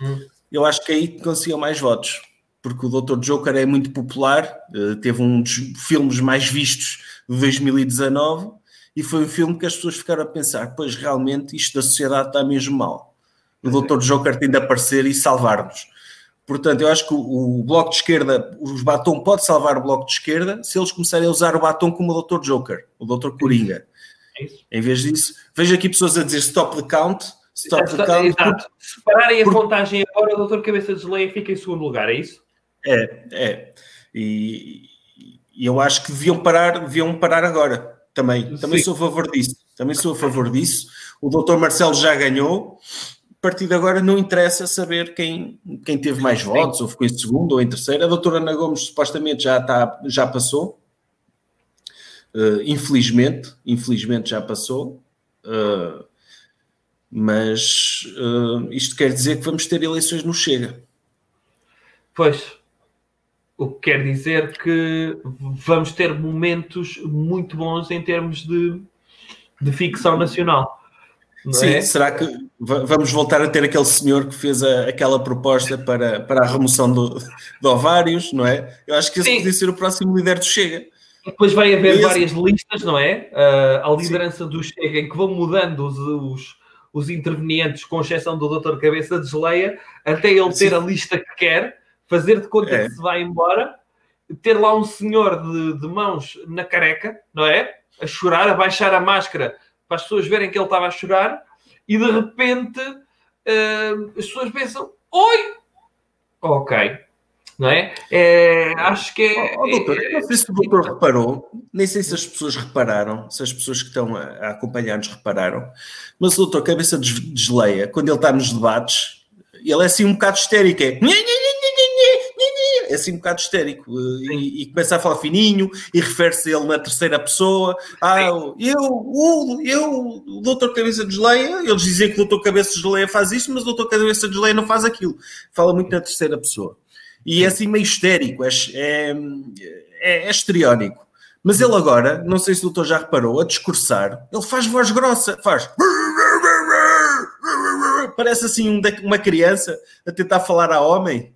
Hum. Eu acho que aí conseguiam mais votos porque o Dr. Joker é muito popular, eh, teve um dos filmes mais vistos de 2019 e foi um filme que as pessoas ficaram a pensar: pois realmente isto da sociedade está mesmo mal. O Dr. Joker tem de aparecer e salvar-nos. Portanto, eu acho que o, o, Bloco de Esquerda, os batom pode salvar o Bloco de Esquerda se eles começarem a usar o batom como o Dr. Joker, o Dr. Coringa. É em vez disso, vejo aqui pessoas a dizer stop the count, Exato. Se pararem a contagem agora, o Dr. Cabeça de Geleia fica em segundo lugar, é isso? É, é. E, e, eu acho que deviam parar, deviam parar agora. Também, também sou a favor disso. Também sou a favor disso. O doutor Marcelo já ganhou. A partir de agora não interessa saber quem, quem teve mais Sim. votos, ou ficou em segundo ou em terceiro. A doutora Ana Gomes supostamente já, está, já passou. Uh, infelizmente, infelizmente já passou. Uh, mas uh, isto quer dizer que vamos ter eleições no Chega. Pois, o que quer dizer que vamos ter momentos muito bons em termos de, de ficção nacional. Sim, é? será que vamos voltar a ter aquele senhor que fez a, aquela proposta para, para a remoção do, de ovários, não é? Eu acho que esse Sim. podia ser o próximo líder do Chega. Depois vai haver esse... várias listas, não é? Uh, a liderança Sim. do Chega, em que vão mudando os, os, os intervenientes, com exceção do Dr. Cabeça de Geleia, até ele ter Sim. a lista que quer fazer de conta é. que se vai embora, ter lá um senhor de, de, mãos na careca, não é? A chorar, a baixar a máscara para as pessoas verem que ele estava a chorar, e de repente uh, as pessoas pensam: Oi! Ok. Não é? é acho que é. Oh, doutor, é, não sei se o doutor reparou, nem sei se as pessoas repararam, se as pessoas que estão a, a acompanhar-nos repararam, mas o doutor, cabeça desleia, quando ele está nos debates, ele é assim um bocado histérico, é é assim um bocado histérico e, e, começa a falar fininho e refere-se ele na terceira pessoa. Ah, eu, o, eu, o doutor Cabeça de Geleia, eles dizem que o doutor Cabeça de Geleia faz isso, mas o doutor Cabeça de Geleia não faz aquilo. Fala muito na terceira pessoa. E é assim meio histérico, é, é, é, é histriónico. Mas ele agora, não sei se o doutor já reparou, a discursar, ele faz voz grossa, faz. Parece assim uma criança a tentar falar a homem.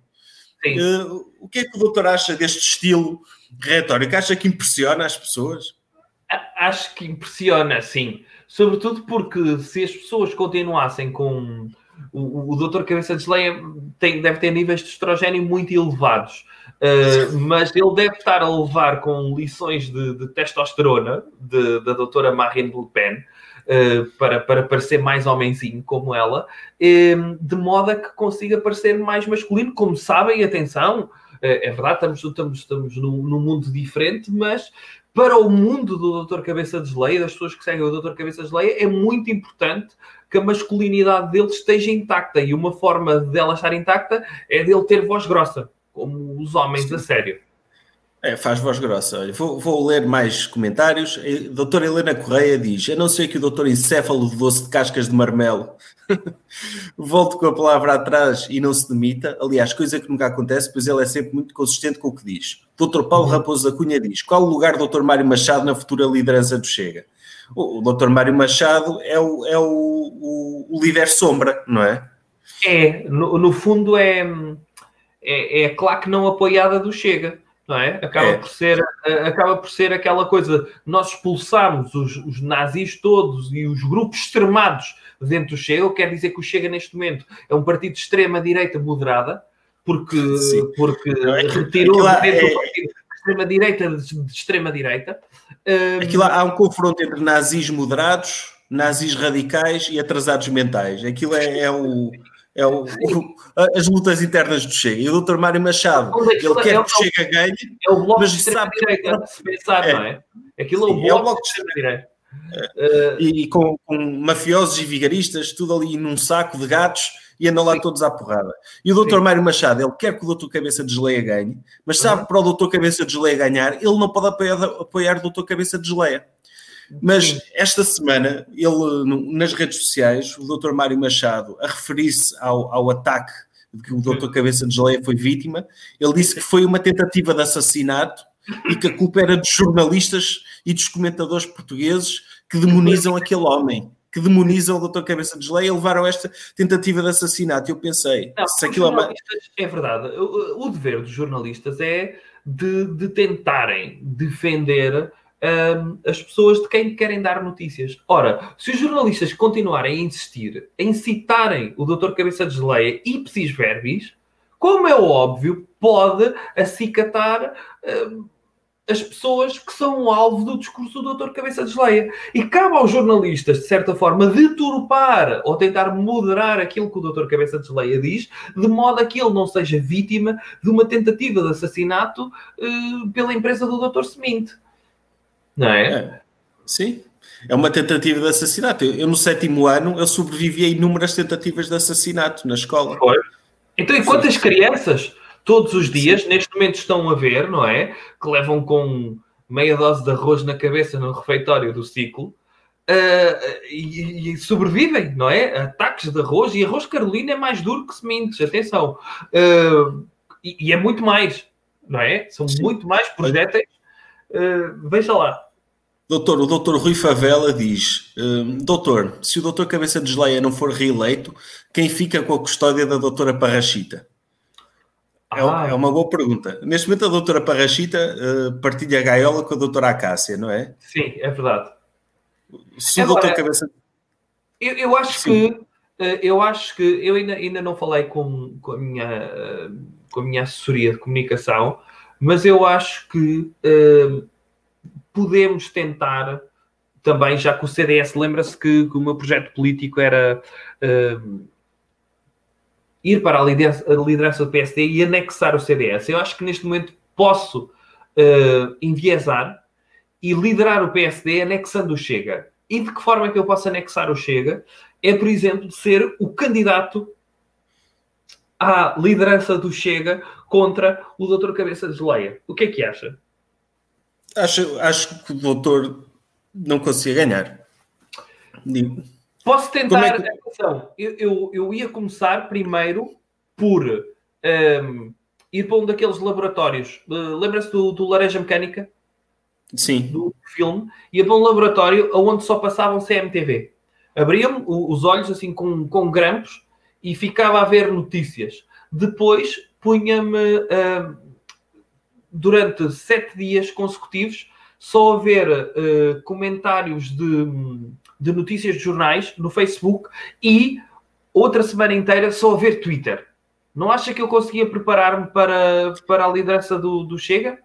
Uh, o que é que o doutor acha deste estilo retórico? Acha que impressiona as pessoas? Acho que impressiona, sim. Sobretudo porque se as pessoas continuassem com. O, o doutor Cabeça de Leia tem, deve ter níveis de estrogênio muito elevados, uh, mas ele deve estar a levar com lições de, de testosterona de, da doutora Marine Le Pen, uh, para, para parecer mais homenzinho como ela, uh, de modo a que consiga parecer mais masculino. Como sabem, atenção, é, verdade, estamos, estamos, estamos num, num mundo diferente, mas para o mundo do Dr. Cabeça de Geleia, das pessoas que seguem o Dr. Cabeça de Geleia, é muito importante que a masculinidade dele esteja intacta. E uma forma dela estar intacta é dele ter voz grossa, como os homens Sim. a sério. É, faz voz grossa. Olha, vou, vou, ler mais comentários. A doutora Helena Correia diz: A não ser que o doutor encéfalo de doce de cascas de marmelo volte com a palavra atrás e não se demita. Aliás, coisa que nunca acontece, pois ele é sempre muito consistente com o que diz. Doutor Paulo uhum. Raposo da Cunha diz: Qual o lugar do doutor Mário Machado na futura liderança do Chega? O, o doutor Mário Machado é o, é o, o, o líder sombra, não é? É, no, no fundo é, é, é a claque não apoiada do Chega não é? Acaba, é. Por ser, acaba por ser aquela coisa, nós expulsamos os, os, nazis todos e os grupos extremados dentro do Chega, quer dizer que o Chega neste momento é um partido de extrema-direita moderada, porque, porque é retirou dentro é... do partido de extrema-direita de extrema-direita. Aquilo há um confronto entre nazis moderados, nazis radicais e atrasados mentais. Aquilo é, é o é o, o, as lutas internas do Chega. E o Dr. Mário Machado, ele quer é que o Chega ganhe, é o bloco mas de sabe direita, se pensar, é, não é? Aquilo é o bloco, é o bloco de extrema direita. Uh, e com, com, mafiosos e vigaristas, tudo ali num saco de gatos e andam lá sim. todos à porrada. E o Dr. Mário Machado, ele quer que o Dr. Cabeça de Geleia ganhe, mas sabe que para o Dr. Cabeça de Geleia ganhar, ele não pode apoiar, apoiar o Dr. Cabeça de Geleia. Mas esta semana, ele nas redes sociais, o Dr. Mário Machado, a referir-se ao, ao ataque de que o Dr. Cabeça de Geleia foi vítima, ele disse que foi uma tentativa de assassinato e que a culpa era dos jornalistas e dos comentadores portugueses que demonizam aquele homem, que demonizam o Dr. Cabeça de Geleia e levaram esta tentativa de assassinato. Eu pensei, Não, se aquilo é, é verdade, o, o, dever dos jornalistas é de, de tentarem defender um, as pessoas de quem querem dar notícias. Ora, se os jornalistas continuarem a insistir em citarem o Dr. Cabeça de Geleia ipsis verbis, como é óbvio, pode acicatar um, as pessoas que são o alvo do discurso do Dr. Cabeça de Geleia. E cabe aos jornalistas, de certa forma, deturpar ou tentar moderar aquilo que o Dr. Cabeça de Geleia diz, de modo a que ele não seja vítima de uma tentativa de assassinato uh, pela empresa do Dr. Semente não é? é? Sim. É uma tentativa de assassinato. Eu, no sétimo ano, eu sobrevivi a inúmeras tentativas de assassinato na escola. Foi. Então, e quantas crianças todos os dias, Sim. neste momento, estão a ver, não é? Que levam com meia dose de arroz na cabeça no refeitório do ciclo uh, e, e, sobrevivem, não é? Ataques de arroz e arroz Carolina é mais duro que sementes, atenção. Uh, e, e, é muito mais, não é? São Sim. muito mais projéteis. Uh, veja lá. Doutor, o doutor Rui Favela diz: hum, Doutor, se o doutor Cabeça de Geleia não for reeleito, quem fica com a custódia da doutora Parrachita? É, ah. é uma boa pergunta. Neste momento, a doutora Parrachita uh, partilha a gaiola com a doutora Acácia, não é? Sim, é verdade. Se o doutor Cabeça. Eu, eu acho Sim. que. Uh, eu acho que. Eu ainda, ainda não falei com, com, a minha, uh, com a minha assessoria de comunicação, mas eu acho que podemos tentar também, já que o CDS, lembra-se que, que, o meu projeto político era uh, ir para a liderança, do PSD e anexar o CDS. Eu acho que neste momento posso uh, enviesar e liderar o PSD anexando o Chega. E de que forma é que eu posso anexar o Chega? É, por exemplo, ser o candidato à liderança do Chega contra o Dr. Cabeça de Geleia. O que é que acha? Acho, acho que o doutor não conseguia ganhar. Posso tentar. É que... Atenção, eu, eu, eu, ia começar primeiro por um, ir para um daqueles laboratórios. Uh, Lembra-se do, do Laranja Mecânica? Sim. Do filme. Ia para um laboratório onde só passavam CMTV. Abria-me os olhos assim com, com grampos e ficava a ver notícias. Depois punha-me. Uh, durante sete dias consecutivos só a ver uh, comentários de, de notícias de jornais no Facebook e outra semana inteira só a ver Twitter. Não acha que eu conseguia preparar-me para, para a liderança do, do Chega?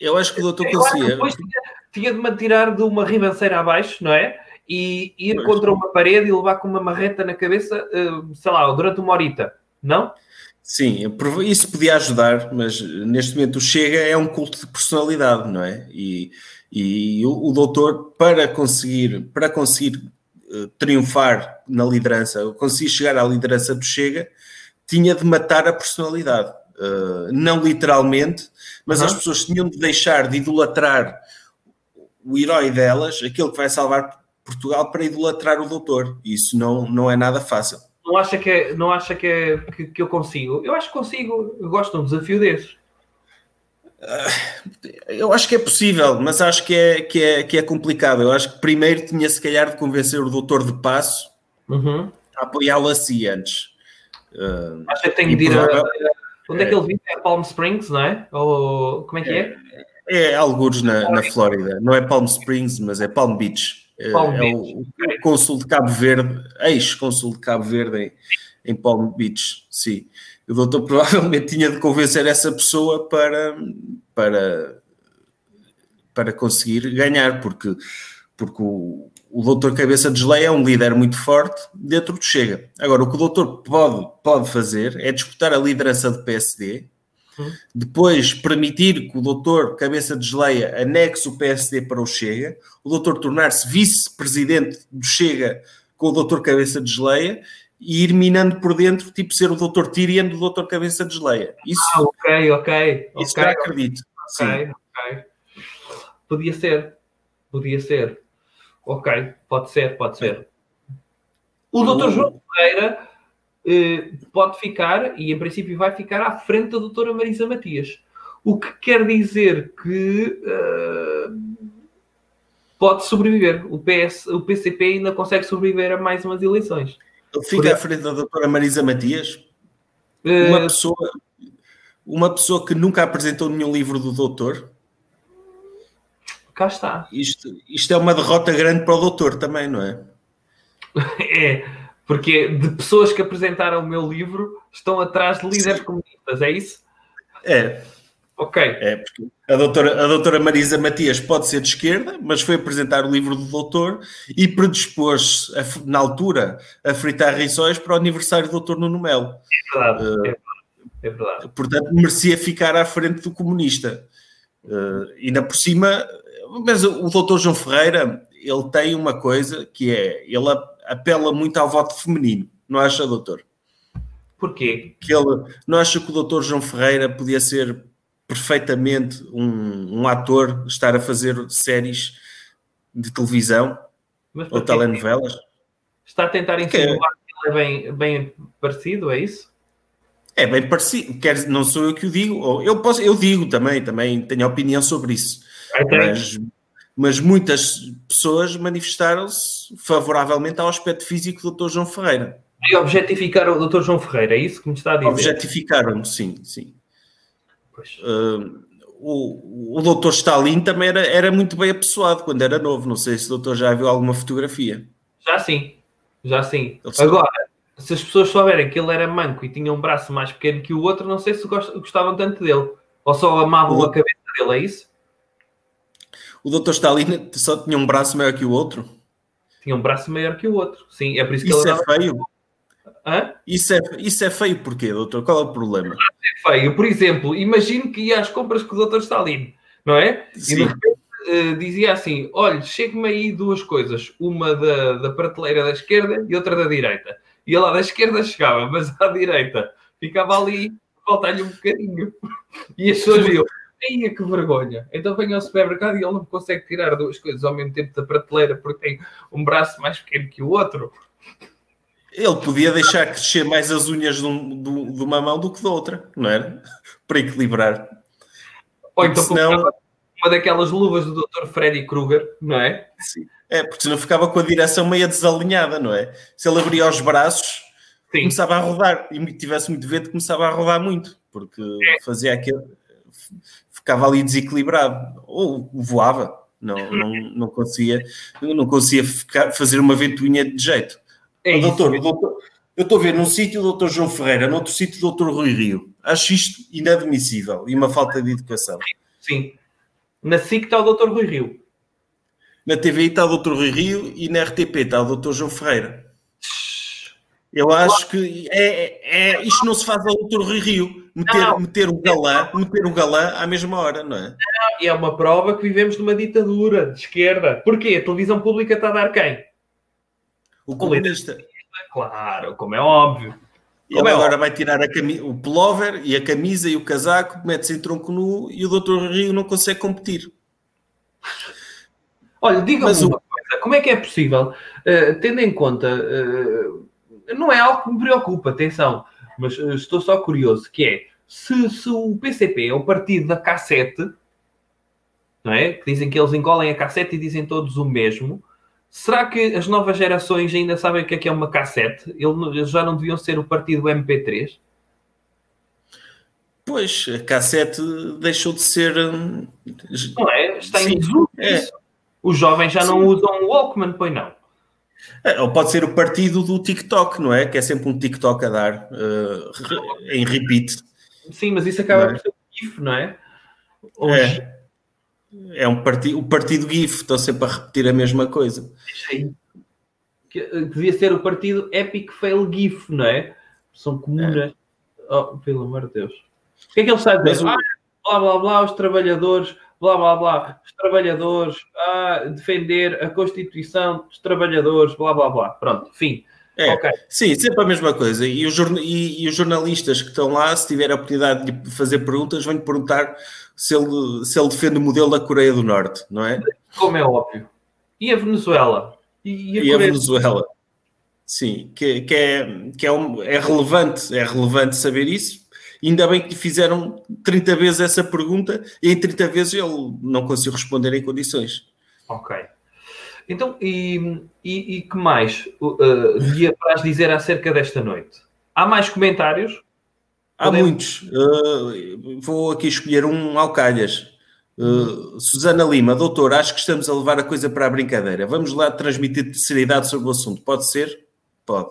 Eu acho que o doutor conseguia. Depois tinha, tinha de me tirar de uma ribanceira abaixo, não é? E ir pois. contra uma parede e levar com uma marreta na cabeça, uh, sei lá, durante uma horita, não? Sim, isso podia ajudar, mas neste momento o Chega é um culto de personalidade, não é? E, e o, o doutor, para conseguir, para conseguir uh, triunfar na liderança, conseguir chegar à liderança do Chega, tinha de matar a personalidade. Uh, não literalmente, mas uhum. as pessoas tinham de deixar de idolatrar o herói delas, aquele que vai salvar Portugal, para idolatrar o doutor. Isso não, não é nada fácil. Não acha, que, é, não acha que, é, que, que eu consigo? Eu acho que consigo. Eu gosto de um desafio desses. Eu acho que é possível, mas acho que é, que é, que é complicado. Eu acho que primeiro tinha se calhar de convencer o doutor de passo uhum. a apoiá-lo assim antes. Uh, acho que tem de ir a, Onde é, é que ele vive? É Palm Springs, não é? Ou como é que é? É, é alguns na, na Flórida. Não é Palm Springs, mas é Palm Beach. É, Palm é Beach. O, o cônsul de Cabo Verde, ex-cônsul de Cabo Verde em, em Palm Beach, sim o doutor provavelmente tinha de convencer essa pessoa para, para, para conseguir ganhar, porque, porque o, o doutor Cabeça de Geleia é um líder muito forte dentro do Chega. Agora, o que o doutor pode, pode fazer é disputar a liderança do PSD, hum. depois permitir que o doutor Cabeça de Geleia anexe o PSD para o Chega, o doutor tornar-se vice-presidente do Chega com o doutor Cabeça de Geleia e ir minando por dentro, tipo ser o Dr. Tyrion do Dr. Cabeça de Geleia. Isso, ah, ok, ok. Isso okay, acredito. Ok, Sim. ok. Podia ser. Podia ser. Ok, pode ser, pode ser. O Dr. João Ferreira eh, pode ficar, e em princípio vai ficar, à frente da doutora Marisa Matias. O que quer dizer que uh, pode sobreviver. O, PS, o PCP ainda consegue sobreviver a mais umas eleições. Ele fica à frente da doutora Marisa Matias, uh... uma, pessoa, uma pessoa que nunca apresentou nenhum livro do doutor. Cá está. Isto, isto é uma derrota grande para o doutor também, não é? é, porque de pessoas que apresentaram o meu livro estão atrás de líderes Sim. comunistas, é isso? É. Ok. É, porque a doutora, a doutora Marisa Matias pode ser de esquerda, mas foi apresentar o livro do doutor e predispôs, na altura, a fritar rissóis para o aniversário do doutor Nuno Melo. É verdade, uh, é verdade. É verdade. Portanto, merecia ficar à frente do comunista. Uh, ainda por cima, mas o doutor João Ferreira, ele tem uma coisa que é, ele apela muito ao voto feminino, não acha, doutor? Porquê? Que ele não acha que o doutor João Ferreira podia ser perfeitamente um, um ator estar a fazer séries de televisão ou telenovelas. Está a tentar insinuar que ele é bem, bem parecido, é isso? É bem parecido, quer, não sou eu que o digo, eu, posso, eu digo também, também tenho opinião sobre isso. Mas, mas muitas pessoas manifestaram-se favoravelmente ao aspecto físico do Dr. João Ferreira. E objetificaram o Dr. João Ferreira, é isso que me está a dizer? Objetificaram-me, sim, sim. Uh, o, o doutor Stalin também era, era muito bem apessoado quando era novo. Não sei se o doutor já viu alguma fotografia. Já sim, já sim. Agora, se as pessoas souberem que ele era manco e tinha um braço mais pequeno que o outro, não sei se gostavam tanto dele. Ou só amavam o... a cabeça dele, é isso? O doutor Stalin só tinha um braço maior que o outro? Tinha um braço maior que o outro, sim. É por isso que isso ele é feio. Hã? Isso é, isso é feio porquê, doutor? Qual é o problema? É feio. Por exemplo, imagino que ia às compras com o doutor Stalin, não é? Sim. E de repente uh, dizia assim: olha, chegue-me aí duas coisas, uma da, da prateleira da esquerda e outra da direita. E lá da esquerda chegava, mas à direita ficava ali, falta-lhe um bocadinho. E as pessoas viam, Eia, que vergonha. Então vem ao supermercado e ele não consegue tirar duas coisas ao mesmo tempo da prateleira porque tem um braço mais pequeno que o outro. Ele podia deixar crescer mais as unhas de, um, de, de uma mão do que da outra, não era? Para equilibrar. Ou então senão... uma daquelas luvas do Dr. Freddy Krueger, não é? Sim. É, porque senão ficava com a direção meio desalinhada, não é? Se ele abria os braços, Sim. começava a rodar. E tivesse muito vento, começava a rodar muito, porque é. fazia aquele. ficava ali desequilibrado. Ou voava. Não, não, não conseguia, não conseguia ficar, fazer uma ventoinha de jeito. É doutor, doutor, eu estou a ver num sítio o doutor João Ferreira, noutro sítio o doutor Rui Rio. Acho isto inadmissível e uma falta de educação. Sim. Na SIC está o doutor Rui Rio. Na TVI está o doutor Rui Rio e na RTP está o doutor João Ferreira. Eu acho que é, é, isto não se faz ao doutor Rui Rio. Meter, meter um galã, meter um galã à mesma hora, não é? E é uma prova que vivemos numa ditadura de esquerda. Porquê? A televisão pública está a dar quem? O comunista. Claro, como é óbvio. Ele é agora óbvio. vai tirar o pullover e a camisa e o casaco, mete-se em tronco nu e o doutor Rio não consegue competir. Olha, diga-me uma o... coisa, como é que é possível, uh, tendo em conta, uh, não é algo que me preocupa, atenção, mas uh, estou só curioso, que é, se, se, o PCP é o partido da cassete, não é? Que dizem que eles engolem a cassete e dizem todos o mesmo, será que as novas gerações ainda sabem o que é que é uma cassete? Eles já não deviam ser o partido MP3? Pois, a cassete deixou de ser. Hum, não é? Está em desuso. É. Os jovens já Sim. não usam o Walkman, pois não. É, ou pode ser o partido do TikTok, não é? Que é sempre um TikTok a dar uh, em repeat. Sim, mas isso acaba é? por ser um GIF, não é? Hoje... É. É um partido, o partido GIF, estão sempre a repetir a mesma coisa. Que, eh, devia ser o partido Epic Fail GIF, não é? São comunas. É. Oh, pelo amor de Deus. O que é que ele está a dizer? Ah, blá blá blá, os trabalhadores blá blá blá, os trabalhadores, a defender a Constituição dos trabalhadores, blá blá blá. Pronto, fim. É, okay. Sim, sempre a mesma coisa. E os, e, e os, jornalistas que estão lá, se tiver a oportunidade de fazer perguntas, vão-lhe perguntar se ele, se ele defende o modelo da Coreia do Norte, não é? Como é óbvio. E a Venezuela? E, e a, e a Venezuela? Sim, que, que, é, que é, um, é relevante, é relevante saber isso, Ainda bem que fizeram 30 vezes essa pergunta e em 30 vezes ele não conseguiu responder em condições. Ok. Então, e, e, e que mais uh, dia para dizer acerca desta noite? Há mais comentários? Há Podemos... muitos. Uh, vou aqui escolher um ao calhas. Uh, Susana Lima, doutor, acho que estamos a levar a coisa para a brincadeira. Vamos lá transmitir seriedade sobre o assunto. Pode ser? Pode.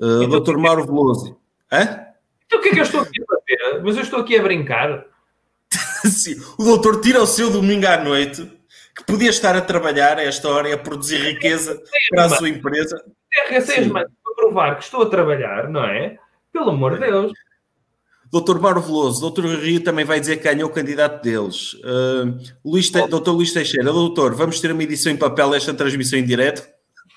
Uh, então, doutor Mauro Veloso. Hã? Então o que é que eu estou aqui a fazer? Mas eu estou aqui a brincar. Sim, o doutor tira o seu domingo à noite, que podia estar a trabalhar a esta hora e a produzir riqueza para a sua empresa. RSEs, para provar que estou a trabalhar, não é? Pelo amor de Deus. Doutor Mauro Veloso, doutor Rio também vai dizer que ganhou o candidato deles. Uh, Luís Te... Doutor Luís Teixeira, doutor, vamos ter uma edição em papel desta transmissão em direto?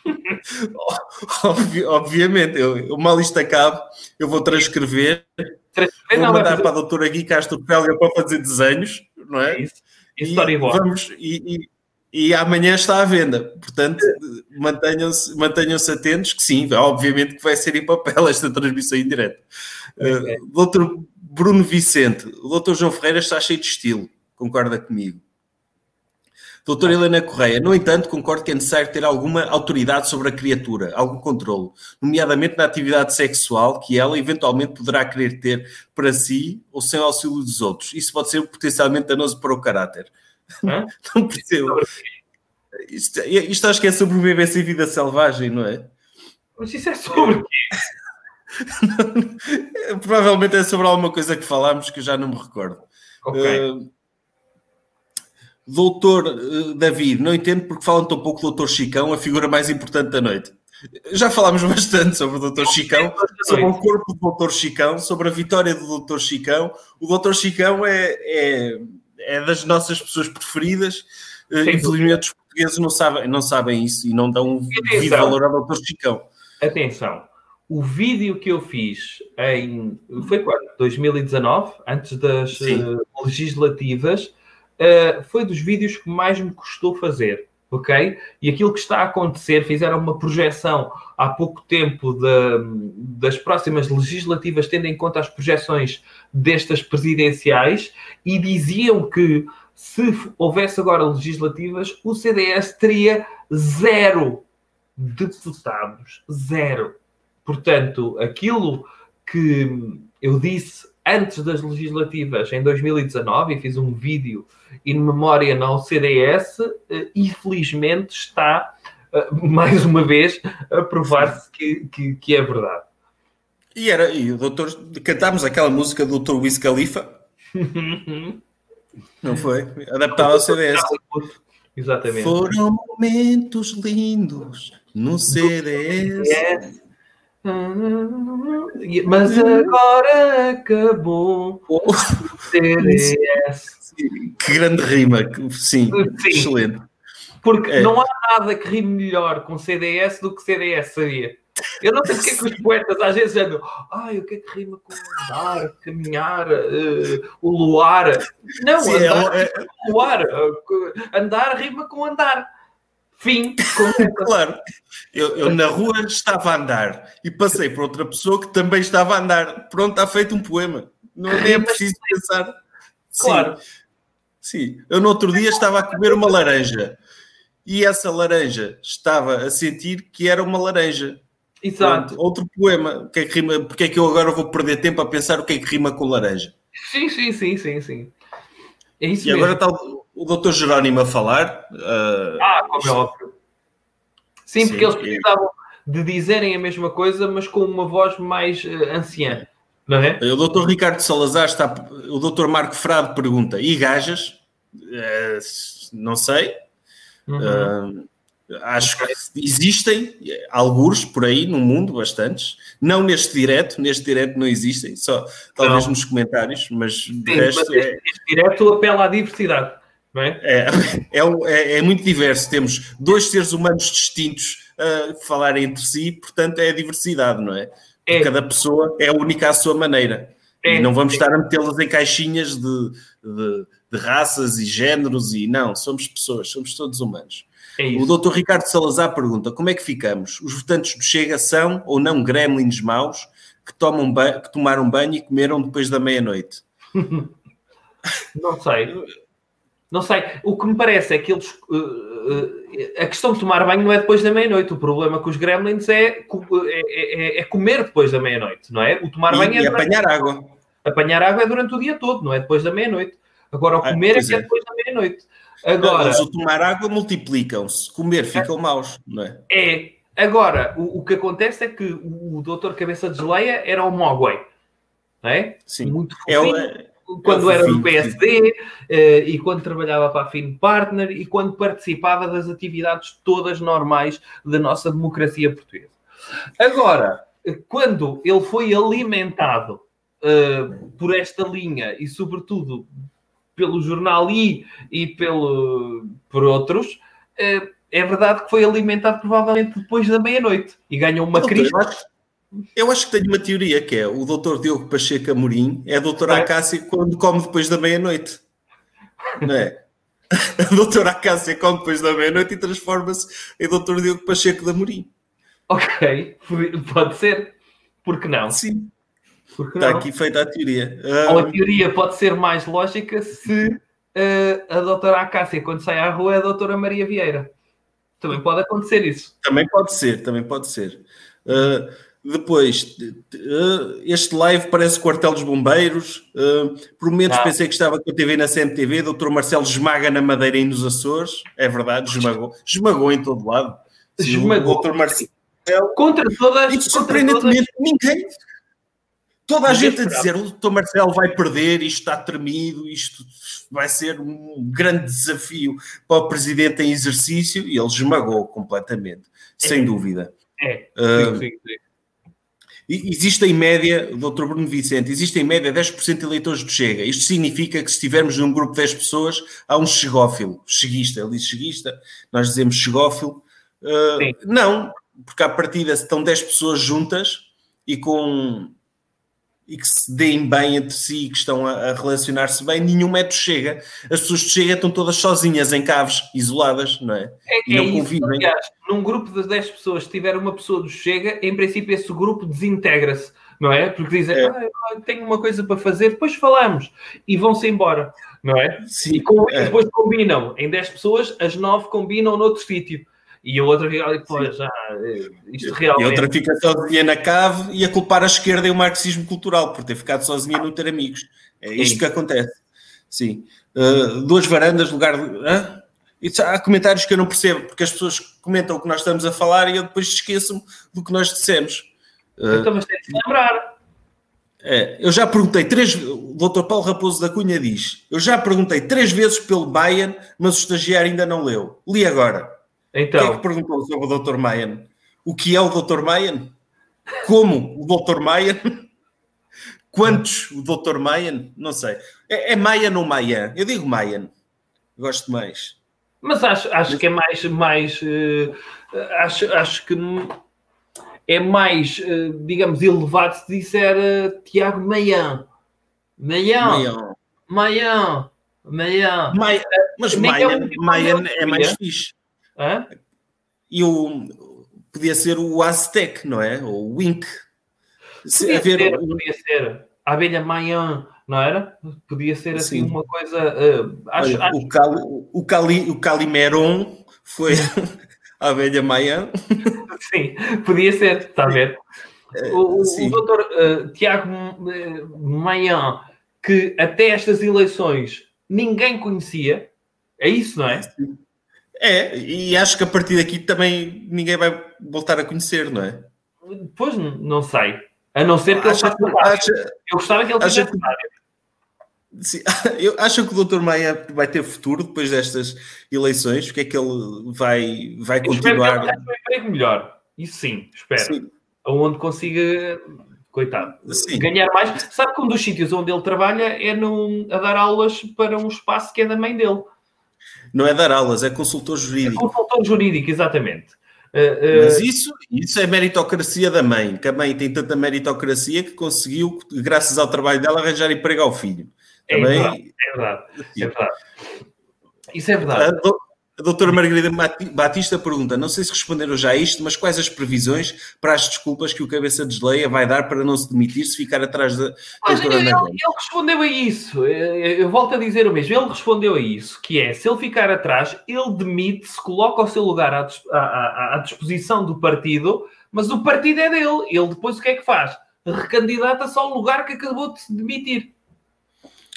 Obvi obviamente, eu, mal isto acabe, eu vou transcrever, transcrever vou mandar fazer... para a doutora Gui Castro Pelga para fazer desenhos, não é? Isso. E, vamos, e, e, e, amanhã está à venda, portanto, mantenham-se mantenham atentos, que sim, obviamente que vai ser em papel esta transmissão em direto. Uh, doutor Bruno Vicente, o doutor João Ferreira está cheio de estilo, concorda comigo? Doutora Helena Correia, no entanto, concordo que é necessário ter alguma autoridade sobre a criatura, algum controle, nomeadamente na atividade sexual que ela eventualmente poderá querer ter para si ou sem auxílio dos outros. Isso pode ser potencialmente danoso para o caráter. Hã? Não percebo. Isto, isto acho que é sobre sobrevivência e vida selvagem, não é? Mas isso é sobre quê? Provavelmente é sobre alguma coisa que falámos que eu já não me recordo. Okay. Uh, Doutor uh, David, não entendo porque falam tão pouco do Doutor Chicão, a figura mais importante da noite. Já falámos bastante sobre o Doutor Chicão, sobre o corpo do Doutor Chicão, sobre a vitória do Doutor Chicão. O Doutor Chicão é, é, é das nossas pessoas preferidas. Uh, infelizmente, os portugueses não sabem, não sabem isso e não dão devido valor ao Doutor Chicão. Atenção, o vídeo que eu fiz em. Foi quando? 2019, antes das uh, legislativas uh, foi dos vídeos que mais me custou fazer, ok? E aquilo que está a acontecer, fizeram uma projeção há pouco tempo de, das próximas legislativas, tendo em conta as projeções destas presidenciais, e diziam que se houvesse agora legislativas, o CDS teria zero deputados. Zero. Portanto, aquilo que eu disse antes das legislativas em 2019 e fiz um vídeo in memória não CDS, eh, infelizmente está eh, mais uma vez a provar-se que, que, que, é verdade. E era, e o doutor, cantámos aquela música do Dr. Wiz Khalifa. Não foi? Adaptada ao CDS. Exatamente. Foram momentos lindos no CDS. Mas agora acabou. CDS. Que grande rima, sim, sim. excelente. Porque é. não há nada que rime melhor com CDS do que CDS seria. Eu não sei porque é que os poetas às vezes andam, ai, o que é que rima com andar, caminhar, uh, o luar? Não, Sim, andar é, é... luar. Andar rima com andar. Fim. claro. Eu, eu, na rua estava a andar e passei por outra pessoa que também estava a andar. Pronto, está feito um poema. Não é preciso pensar. Claro. Sim. Sim. Eu no outro dia estava a comer uma laranja e essa laranja estava a sentir que era uma laranja. Exato. Pronto, outro poema. O que é que rima? Porque é que eu agora vou perder tempo a pensar o que é que rima com laranja? Sim, sim, sim, sim, sim. É isso e mesmo. agora está o, doutor Jerónimo a falar. Uh, ah, como é óbvio. Sim, porque eles precisavam de dizerem a mesma coisa, mas com uma voz mais uh, anciã. Não é? O doutor Ricardo Salazar está. O doutor Marco Frado pergunta: e gajas? Uh, não sei. Uhum. Uh, Acho que existem alguns por aí no mundo, bastantes. Não neste direto, neste direto não existem, só talvez não. nos comentários, mas de Sim, resto. Mas este, é... este direto apela à diversidade, é? É, é, é, é muito diverso. Temos dois seres humanos distintos a falarem entre si, portanto é a diversidade, não é? é. Cada pessoa é única à sua maneira. E não vamos estar a metê-las em caixinhas de, de, de raças e géneros e não, somos pessoas, somos todos humanos. O doutor Ricardo Salazar pergunta: como é que ficamos? Os votantes do Chega são ou não gremlins maus que, tomam que tomaram banho e comeram depois da meia-noite? não sei. Não sei. O que me parece é que eles. Uh, uh, a questão de tomar banho não é depois da meia-noite. O problema com os gremlins é, é, é, é comer depois da meia-noite, não é? O tomar e, banho é. E apanhar água. Apanhar água é durante o dia todo, não é depois da meia-noite. Agora, o ah, comer ah, é que é depois da meia-noite. Agora, Eles, o tomar água multiplicam-se, comer ficam é, maus, não é? É. Agora, o, o, que acontece é que o, o doutor Cabeça de Geleia era o Mogwai, não é? Sim. Muito é fofinho, é quando era do PSD uh, e quando trabalhava para a Fin Partner e quando participava das atividades todas normais da nossa democracia portuguesa. Agora, quando ele foi alimentado uh, por esta linha e, sobretudo, pelo jornal I e pelo, por outros, eh, é verdade que foi alimentado provavelmente depois da meia-noite e ganhou uma crise. Acho, eu acho que tenho uma teoria que é o doutor Diogo Pacheco Amorim é a doutora é. Acácia quando come depois da meia-noite. Não é? a doutora Acácia come depois da meia-noite e transforma-se em doutor Diogo Pacheco de Amorim. Ok, pode ser. Por que não? Sim. Está aqui feita a teoria. Ou a teoria pode ser mais lógica se uh, a doutora Acácia, quando sai à rua, é a doutora Maria Vieira. Também pode acontecer isso. Também pode ser, também pode ser. Uh, depois, uh, este live parece quartel dos bombeiros. Uh, por momentos ah. pensei que estava com a TV na CMTV. Doutor Marcelo esmaga na Madeira e nos Açores. É verdade, esmagou. Esmagou em todo lado. Esmagou. Doutor Marcelo. Contra todas. E surpreendentemente, todas... ninguém Toda a gente a dizer o doutor Marcelo vai perder, isto está tremido, isto vai ser um grande desafio para o presidente em exercício e ele esmagou completamente, é. sem dúvida. É, uh, sim, sim, sim. Existe em média, doutor Bruno Vicente, existe em média 10% de eleitores do Chega. Isto significa que se estivermos num grupo de 10 pessoas, há um chegófilo, cheguista, ele diz cheguista, nós dizemos chegófilo. Uh, não, porque à partida estão 10 pessoas juntas e com e que se deem bem entre si e que estão a, a relacionar-se bem, nenhum método chega. As pessoas de chega estão todas sozinhas em caves, isoladas, não é? é e não é convivem. aliás, num grupo de 10 pessoas, se tiver uma pessoa do chega, em princípio esse grupo desintegra-se, não é? Porque dizem, é. ah, tenho uma coisa para fazer, depois falamos e vão-se embora, não é? Sim, e, com, é. depois combinam, em 10 pessoas, as 9 combinam noutro sítio e a outra fica, pô, já, eh, isto realmente... E a outra fica sozinha na cave e a culpar a esquerda e o marxismo cultural por ter ficado sozinha e não ter amigos. É isto Sim. que acontece. Sim. Uh, duas varandas, lugar. Uh? há comentários que eu não percebo, porque as pessoas comentam o que nós estamos a falar e eu depois esqueço do que nós dissemos. Uh, então, mas tem de lembrar. É, eu já perguntei três o Dr. Paulo Raposo da Cunha diz: Eu já perguntei três vezes pelo Bayern, mas o estagiário ainda não leu. Li agora. Então. Quem é que perguntou sobre o Dr. Mayan? O que é o Dr. Mayan? como o Dr. Maia. Quantos o Dr. Mayan? Não sei. É, é Mayan ou Mayan? Eu digo Mayan. Gosto mais. Mas acho, acho que é mais. mais uh, acho, acho que é mais, uh, digamos, elevado se disser uh, Tiago Mayan. Mayan. Mayan. Mayan. Mayan. Mas Mayan, Mayan é mais fixe. Hã? E o, podia ser o Aztec, não é? Ou o Wink. Podia, haver... ser, podia ser a abelha Mayan, não era? Podia ser assim Sim. uma coisa. Uh, acho, Olha, acho... O, Cali, o, Cali, o Calimeron foi a abelha Mayan. Sim, podia ser, está a ver? É, o, o doutor uh, Tiago Mayan, que até estas eleições ninguém conhecia, é isso, não é? É, e acho que a partir daqui também ninguém vai voltar a conhecer, não é? Pois não sei. A não ser que ele faça acha, Eu gostava que ele tivesse que, sim, eu acho que o Dr. Maia vai ter futuro depois destas eleições. Porque é que ele vai, vai continuar? Espero que ele um emprego melhor. Isso sim, espero. Sim. Onde consiga, coitado, sim. ganhar mais. Sabe que um dos sítios onde ele trabalha é num, a dar aulas para um espaço que é da mãe dele. Não é dar aulas, é consultor jurídico. É consultor jurídico, exatamente. Uh, Mas isso, isso é meritocracia da mãe, que a mãe tem tanta meritocracia que conseguiu, graças ao trabalho dela, arranjar emprego ao filho. É Também, verdade, é verdade, é verdade. Isso é verdade. A doutora Margarida Batista pergunta: não sei se responderam já a isto, mas quais as previsões para as desculpas que o cabeça de geleia vai dar para não se demitir se ficar atrás da doutora ele, ele, respondeu a isso. Eu volto a dizer o mesmo. Ele respondeu a isso, que é, se ele ficar atrás, ele demite-se, coloca o seu lugar à, à, à disposição do partido, mas o partido é dele. Ele depois o que é que faz? Recandidata-se ao lugar que acabou de se demitir.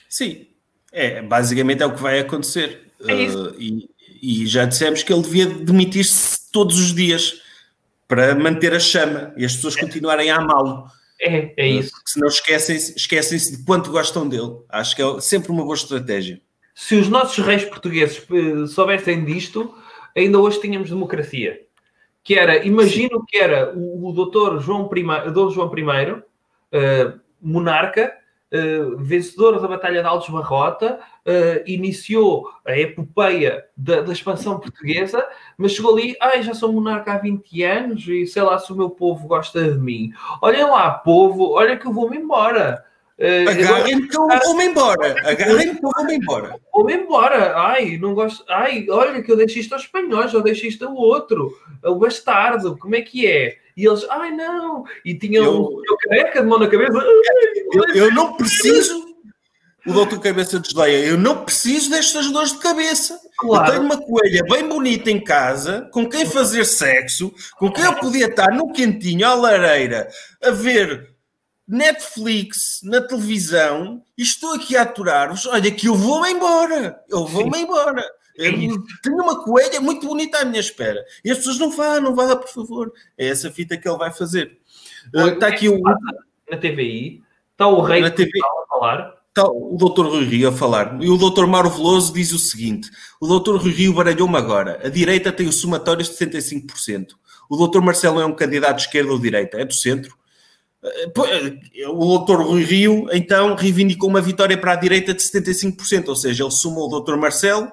Sim, é, basicamente é o que vai acontecer. É isso. Uh, e, e já dissemos que ele devia demitir-se todos os dias para manter a chama e as pessoas continuarem a amá-lo. É, é isso. Porque senão esquecem-se esquecem de quanto gostam dele. Acho que é sempre uma boa estratégia. Se os nossos reis portugueses eh, soubessem disto, ainda hoje tínhamos democracia. Que era, imagino que era o, o doutor João I, Dom João I, uh, monarca, uh, vencedor da Batalha de Altos Barrota, uh, iniciou a epopeia da, da, expansão portuguesa, mas chegou ali, ai, já sou monarca há 20 anos e sei lá se o meu povo gosta de mim. Olhem lá, povo, olha que eu vou-me embora. Uh, Agarrem-me que eu vou-me embora. Agarrem-me que eu vou-me embora. Vou-me embora. Ai, não gosto. Ai, olha que eu deixei isto aos espanhóis, eu deixei isto ao outro. O bastardo, como é que é? E eles, ai não! E tinham eu, um careca de mão na cabeça. Eu, eu não preciso o doutor Cabeça desleia, eu não preciso destas dores de cabeça. Claro. Eu tenho uma coelha bem bonita em casa, com quem fazer sexo, com quem eu podia estar no quentinho, à lareira, a ver Netflix na televisão, e estou aqui a aturar-vos. Olha, que eu vou-me embora. Eu vou-me embora. É tenho uma coelha muito bonita à minha espera. E as pessoas não vá, não vá, por favor. É essa fita que ele vai fazer. está aqui o. Na TVI, está o rei na TV... a falar Está o doutor Rui Rio a falar. E o doutor Mauro Veloso diz o seguinte: o doutor Rui Rio baralhou-me agora. A direita tem o somatório de 75%. O doutor Marcelo é um candidato de esquerda ou direita? É do centro? O doutor Rui Rio, então, reivindicou uma vitória para a direita de 75%, ou seja, ele sumou o doutor Marcelo,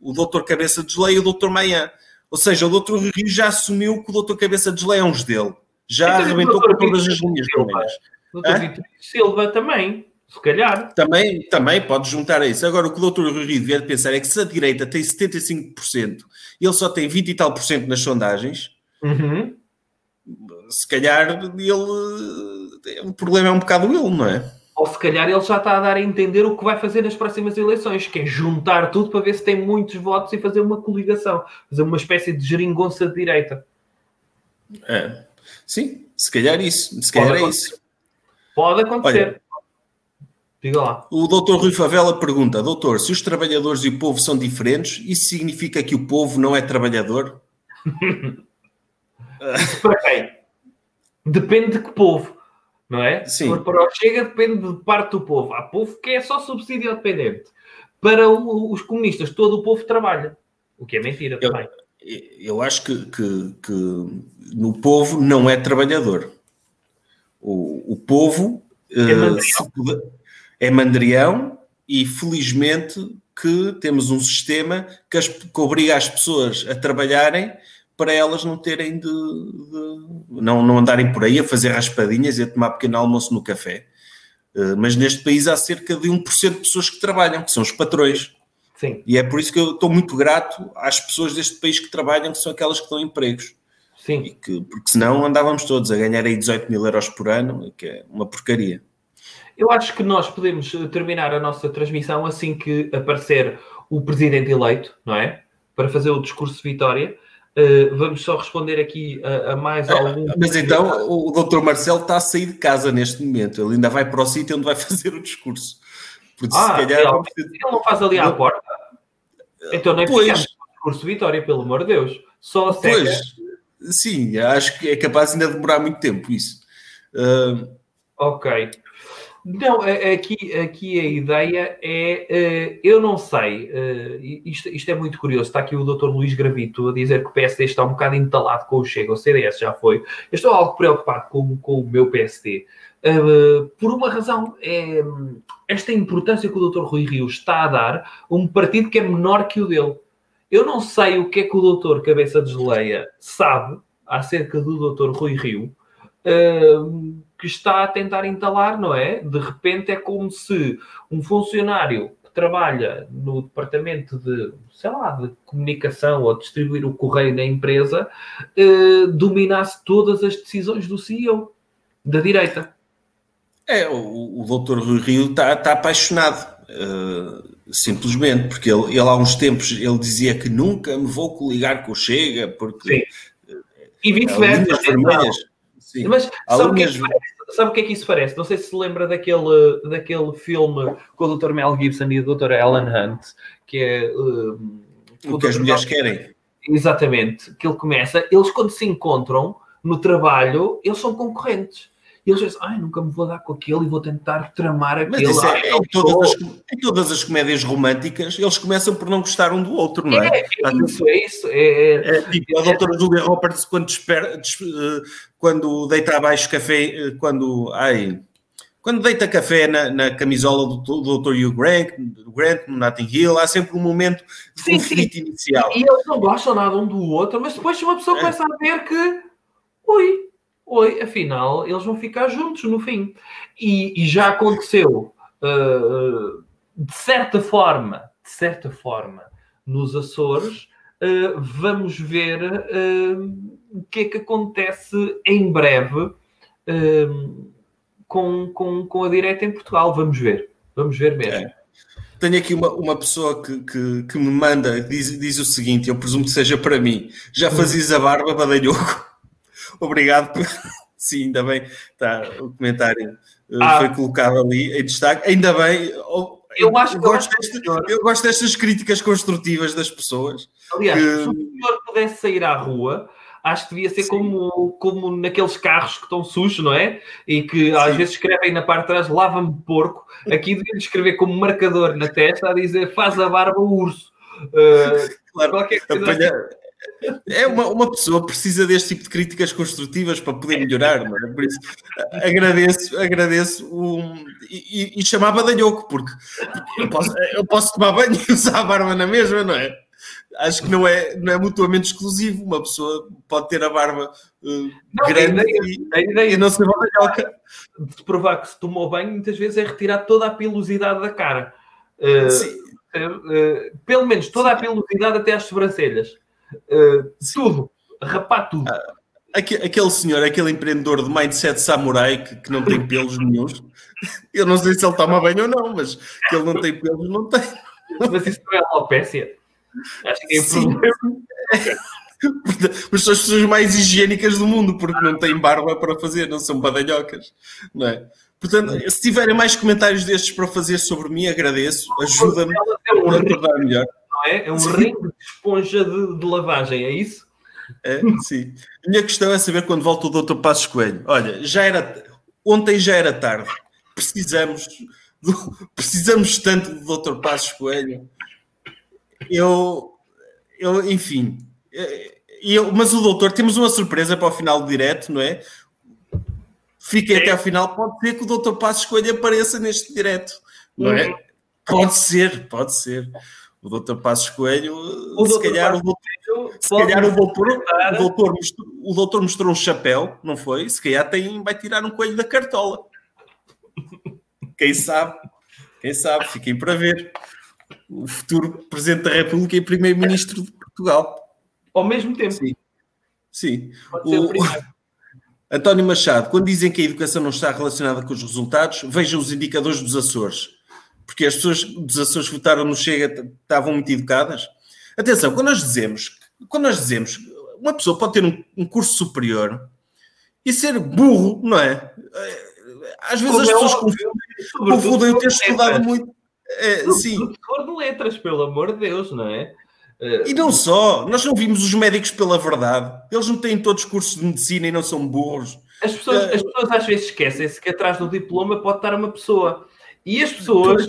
o doutor Cabeça de Geleia e o doutor Maia. Ou seja, o doutor Rui Rio já assumiu que o doutor Cabeça de Geleia é uns dele. Já então, arrebentou com todas as linhas vermelhas. O doutor Vitor Silva também. Se calhar. Também, também pode juntar a isso. Agora, o que o doutor Rui devia pensar é que se a direita tem 75% e ele só tem 20 e tal por cento nas sondagens, uhum. se calhar ele. O problema é um bocado ele, não é? Ou se calhar ele já está a dar a entender o que vai fazer nas próximas eleições, que é juntar tudo para ver se tem muitos votos e fazer uma coligação, fazer uma espécie de geringonça de direita. É. Sim, se calhar isso. Se calhar Pode é isso. Pode acontecer. Olha, Diga lá. O doutor Rui Favela pergunta: Doutor, se os trabalhadores e o povo são diferentes, isso significa que o povo não é trabalhador? para quem? Depende de que povo, não é? Sim. Para, para o Chega depende de parte do povo. Há povo que é só subsídio dependente. Para o, os comunistas, todo o povo trabalha. O que é mentira eu, também. Eu acho que, que, que no povo não é trabalhador. o, o povo é mandrião. é mandrião e felizmente que temos um sistema que, as, que obriga as pessoas a trabalharem para elas não terem de, de, não, não andarem por aí a fazer raspadinhas e a tomar pequeno almoço no café. Uh, mas neste país há cerca de 1% de pessoas que trabalham, que são os patrões. Sim. E é por isso que eu estou muito grato às pessoas deste país que trabalham, que são aquelas que dão empregos. Sim. E que, porque senão andávamos todos a ganhar aí 18 mil euros por ano, que é uma porcaria. Eu acho que nós podemos eh, terminar a nossa transmissão assim que aparecer o presidente eleito, não é? Para fazer o discurso de vitória. Uh, vamos só responder aqui a, a mais ah, algum. Mas então o doutor Marcelo está a sair de casa neste momento. Ele ainda vai para o sítio onde vai fazer o discurso. Porque ah, se calhar. Ele, ele não faz ali à porta. Então nem pois. ficamos o discurso de vitória, pelo amor de Deus. Só seca. Pois, sim, acho que é capaz ainda de demorar muito tempo isso. Uh... Ok. Não, aqui, a ideia é, eh, eu não sei, eh, isto, isto é muito curioso, está aqui o Dr. Luís Gravito a dizer que o PSD está um bocado entalado com o Chega, o CDS já foi, eu estou algo preocupado com, com o meu PSD, eh, por uma razão, é esta importância que o Dr. Rui Rio está a dar a um partido que é menor que o dele. Eu não sei o que é que o Dr. Cabeça de Geleia sabe acerca do Dr. Rui Rio, que está a tentar entalar, não é? De repente é como se um funcionário que trabalha no departamento de, sei lá, de comunicação ou distribuir o correio na empresa eh, dominasse todas as decisões do CEO da direita. É, o, o doutor Rui Rio está, está apaixonado, uh, simplesmente, porque ele, ele há uns tempos ele dizia que nunca me vou coligar com o Chega, porque... Sim. E vice-versa. Sim. Mas sabe o, que é que sabe o que é que isso parece? Não sei se se lembra daquele, daquele filme com o Dr. Mel Gibson e a Dra. Ellen Hunt, que é. Uh, o que as mulheres querem. Exatamente. Que ele começa. Eles, quando se encontram no trabalho, eles são concorrentes. E eles dizem, ai, nunca me vou dar com aquele e vou tentar tramar aquele. Mas isso é, em, todas as, em, todas as, comédias românticas, eles começam por não gostar um do outro, não é? É, é isso, é isso. É, é, é tipo a doutora Julia Roberts quando, desper, des, eh, quando deita abaixo café, eh, quando, ai, quando deita café na, na camisola do, do Dr. Hugh Grant, Grant, no Notting Hill, há sempre um momento de sim, conflito sim. inicial. E eles não gostam nada um do outro, mas depois uma pessoa é. começa a ver que, ui, Oi, afinal, eles vão ficar juntos no fim. E, e já aconteceu, uh, de certa forma, de certa forma, nos Açores, uh, vamos ver uh, o que é que acontece em breve com, com, com a direita em Portugal. Vamos ver, vamos ver mesmo. É. Tenho aqui uma, uma pessoa que, que, que me manda, diz, diz o seguinte: eu presumo que seja para mim. Já hum. fazias a barba, badalhoco? Obrigado. Sim, ainda bem. Tá, o comentário eh, ah. foi colocado ali em destaque. Ainda bem. Eu acho gosto, deste, eu gosto destas críticas construtivas das pessoas. Aliás, que... se o senhor pudesse sair à rua, acho que devia ser como, como naqueles carros que estão sujos, não é? E que Sim. às vezes escrevem na parte de trás lava-me porco. Aqui devia escrever como marcador na testa a dizer faz a barba o urso. Uh, claro, qualquer coisa. Apanhar, assim. É uma, uma pessoa precisa deste tipo de críticas construtivas para poder melhorar, não é? Por isso agradeço, agradeço um, e, e chamar badalhoco, porque eu posso, eu posso tomar banho e usar a barba na mesma, não é? Acho que não é, não é mutuamente exclusivo. Uma pessoa pode ter a barba uh, não, grande a ideia, e, a ideia e não ser badalhoca. De provar que se tomou banho, muitas vezes é retirar toda a pilosidade da cara. Uh, Sim. Uh, pelo menos toda a pilosidade até às sobrancelhas. Uh, tudo, rapar tudo. Ah, aquele senhor, aquele empreendedor de mindset samurai que, que não tem pelos nenhums, eu não sei se ele toma bem ou não, mas que ele não tem pelos, não tem. Mas isso não é alopécia? Acho que é problema. Mas são as pessoas mais higiênicas do mundo, porque não têm barba para fazer, não são badalhocas, não é? Portanto, se tiverem mais comentários destes para fazer sobre mim, agradeço, ajuda-me a tornar melhor é? É um sim. ringue de esponja de, de, lavagem, é isso? É, sim. A minha questão é saber quando volta o Dr. Passos Coelho. Olha, já era. Ontem já era tarde. Precisamos. Do, precisamos tanto do Dr. Passos Coelho. Eu. Eu, enfim. Eu, mas o doutor, temos uma surpresa para o final do direto, não é? fiquem até ao final, pode ser que o Dr. Passos Coelho apareça neste direto, não é? Pode ser, pode ser. O Dr. Passos Coelho, o se calhar, o doutor, se calhar o doutor, o doutor, mostrou, o doutor mostrou um chapéu, não foi? Se calhar tem, vai tirar um coelho da cartola. Quem sabe? Quem sabe? Fiquem para ver. O futuro Presidente da República e Primeiro-Ministro de Portugal. Ao mesmo tempo. Sim. Sim. O, António Machado, quando dizem que a educação não está relacionada com os resultados, vejam os indicadores dos Açores porque as pessoas dos Açores votaram no Chega estavam muito educadas. Atenção, quando nós dizemos, quando nós dizemos, uma pessoa pode ter um, um curso superior e ser burro, não é? Às vezes Como as é pessoas confundem, confundem o ter estudado muito. É, sim. Professor de letras, pelo amor de Deus, não é? E não só, nós não vimos os médicos pela verdade, eles não têm todos cursos de medicina e não são burros. As pessoas, uh, as pessoas às vezes esquecem-se que atrás do diploma pode estar uma pessoa. E as pessoas,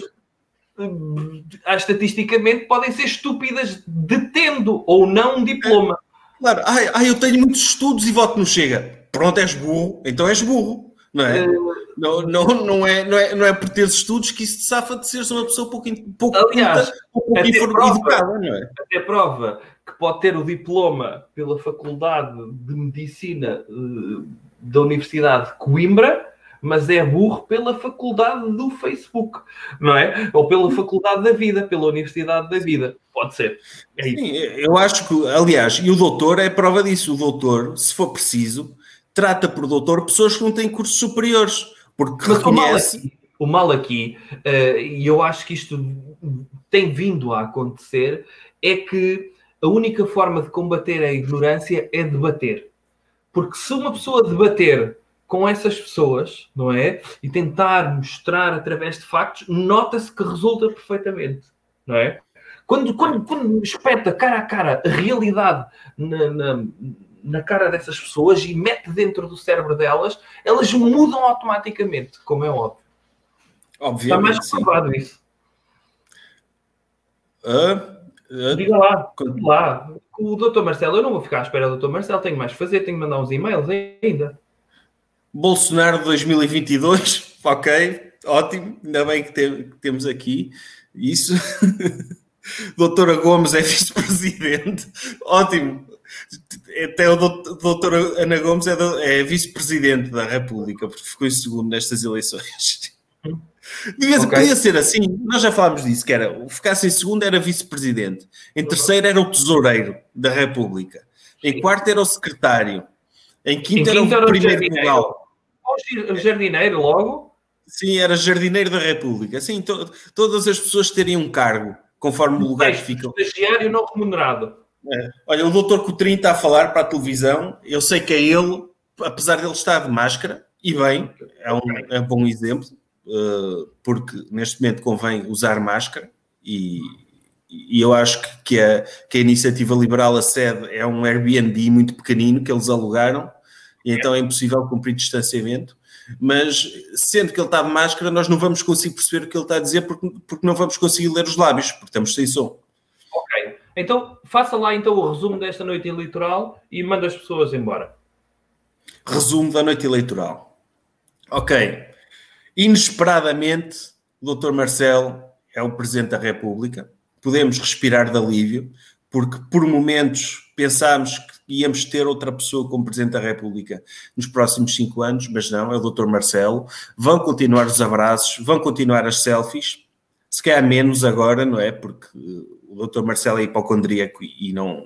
hum, estatisticamente, podem ser estúpidas detendo ou não um diploma. Claro, ai, ai, eu tenho muitos estudos e voto não chega. Pronto, és burro, então és burro. Não é? Uh, não, não, não, é, não, é, não é por teres estudos que isso te safa de seres uma pessoa pouco, pouco, Aliás, pouco educada, não é? Até prova que pode ter o diploma pela Faculdade de Medicina uh, da Universidade de Coimbra, mas é burro pela faculdade do Facebook, não é? Ou pela faculdade da vida, pela Universidade da Vida. Pode ser. É Sim, eu acho que, aliás, e o doutor é prova disso. O doutor, se for preciso, trata por doutor pessoas que não têm cursos superiores, porque mas reconhece. O mal aqui, uh, e eu acho que isto tem vindo a acontecer, é que a única forma de combater a ignorância é debater. Porque se uma pessoa debater com essas pessoas, não é? E tentar mostrar através de factos, nota-se que resulta perfeitamente, não é? Quando, quando, quando espeta cara a cara a realidade na, na, na cara dessas pessoas e mete dentro do cérebro delas, elas mudam automaticamente, como é óbvio. Obviamente. Está mais comprovado isso. Uh, uh, Diga lá, lá. O doutor Marcelo, eu não vou ficar à espera do doutor Marcelo, tenho mais que fazer, tenho que mandar uns e-mails ainda. Bolsonaro 2022, ok, ótimo, ainda bem que, tem, que temos aqui isso. Doutora Gomes é vice-presidente, ótimo. Até o doutora Ana Gomes é, é vice-presidente da República, porque ficou em segundo nestas eleições. Devia, okay. Podia ser assim, nós já falámos disso, que era, ficasse em segundo era vice-presidente, em terceiro era o tesoureiro da República, em quarto era o secretário, em quinto, em quinto era o primeiro lugar jardineiro logo? Sim, era jardineiro da República. Sim, to todas as pessoas teriam um cargo, conforme o lugar que ficam. Estagiário não remunerado. É. Olha, o doutor Coutrinho está a falar para a televisão. Eu sei que é ele, apesar dele estar de máscara, e bem, é um, é um bom exemplo, uh, porque neste momento convém usar máscara e, e eu acho que, que, a, que a iniciativa liberal a sede é um Airbnb muito pequenino que eles alugaram e então é impossível cumprir distanciamento. Mas sendo que ele está de máscara, nós não vamos conseguir perceber o que ele está a dizer porque, porque não vamos conseguir ler os lábios, porque estamos sem som. Ok. Então faça lá então o resumo desta noite eleitoral e manda as pessoas embora. Resumo da noite eleitoral. Ok. Inesperadamente, o Dr. Marcelo é o Presidente da República. Podemos respirar de alívio, porque por momentos pensámos que íamos ter outra pessoa como Presidente da República nos próximos cinco anos, mas não, é o Dr. Marcelo. Vão continuar os abraços, vão continuar as selfies, se calhar menos agora, não é? Porque o Dr. Marcelo é hipocondríaco e não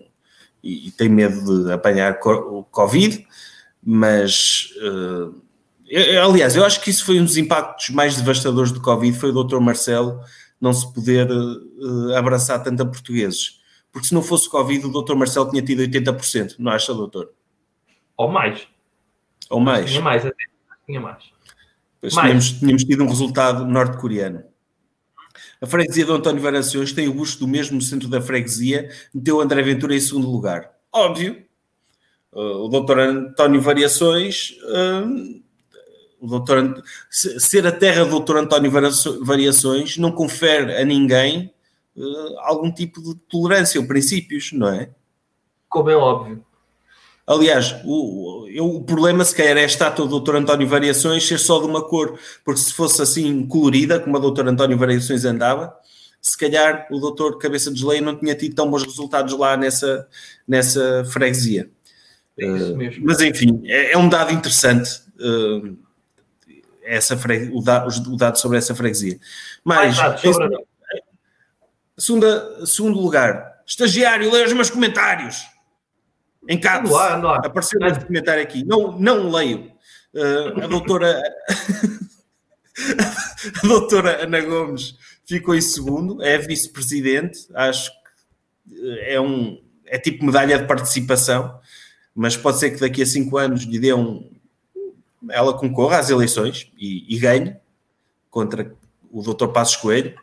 e, tem medo de apanhar o Covid, mas uh, aliás, eu acho que isso foi um dos impactos mais devastadores do Covid, foi o Dr. Marcelo não se poder uh, abraçar tanto a portugueses porque se não fosse Covid, o doutor Marcelo tinha tido 80%, não acha, doutor? Ou mais. Ou mais. Tinha mais, até. Tinha mais. mais. Tínhamos, tínhamos tido um resultado norte-coreano. A freguesia de António Variações tem o busto do mesmo centro da freguesia, meteu André Ventura em segundo lugar. Óbvio. Uh, o doutor António Variações, uh, o doutor, ser a terra do doutor António Variações não confere a ninguém uh, algum tipo de tolerância ou princípios, não é? Como é óbvio. Aliás, o, o, o problema se calhar é a estátua do Dr. António Variações ser só de uma cor, porque se fosse assim colorida, como a Dr. António Variações andava, se calhar o Dr. Cabeça de Geleia não tinha tido tão bons resultados lá nessa, nessa freguesia. É isso mesmo. Uh, mas enfim, é, é, um dado interessante. Uh, essa fre... o, dado, o, dado, sobre essa freguesia. Mas, sobre... segunda, segundo lugar, estagiário, leia os meus comentários. Em caps. Apareceu um comentário aqui. Não, não leio. Uh, a doutora. a doutora Ana Gomes ficou em segundo, é vice-presidente. Acho que é um. É tipo medalha de participação, mas pode ser que daqui a cinco anos lhe dê um. Ela concorra às eleições e, e ganhe contra o Dr. Passos Coelho.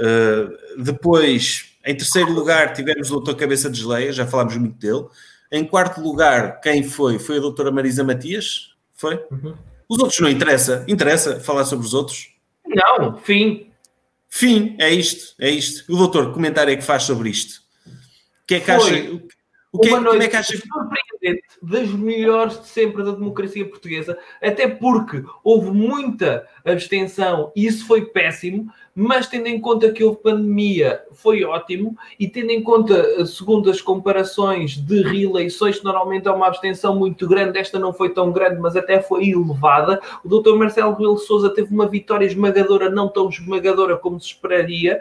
Uh, depois, em terceiro lugar, tivemos o Dr. Cabeça de Geleia, já falámos muito dele. Em quarto lugar, quem foi? Foi a doutora Marisa Matias? Foi? Uhum. Os outros não interessa. Interessa falar sobre os outros? Não, fim. Fim, é isto, é isto. O doutor, que comentário é que faz sobre isto? O que é que foi. acha? O que, é- uma noite é que acha... surpreendente das melhores de sempre da democracia portuguesa, até porque houve muita abstenção e isso foi péssimo, mas tendo em conta que houve pandemia, foi ótimo, e tendo em conta, segundo as comparações de reeleições, normalmente há uma abstenção muito grande, esta não foi tão grande, mas até foi elevada, o Dr. Marcelo Rebelo Souza teve uma vitória esmagadora, não tão esmagadora como se esperaria,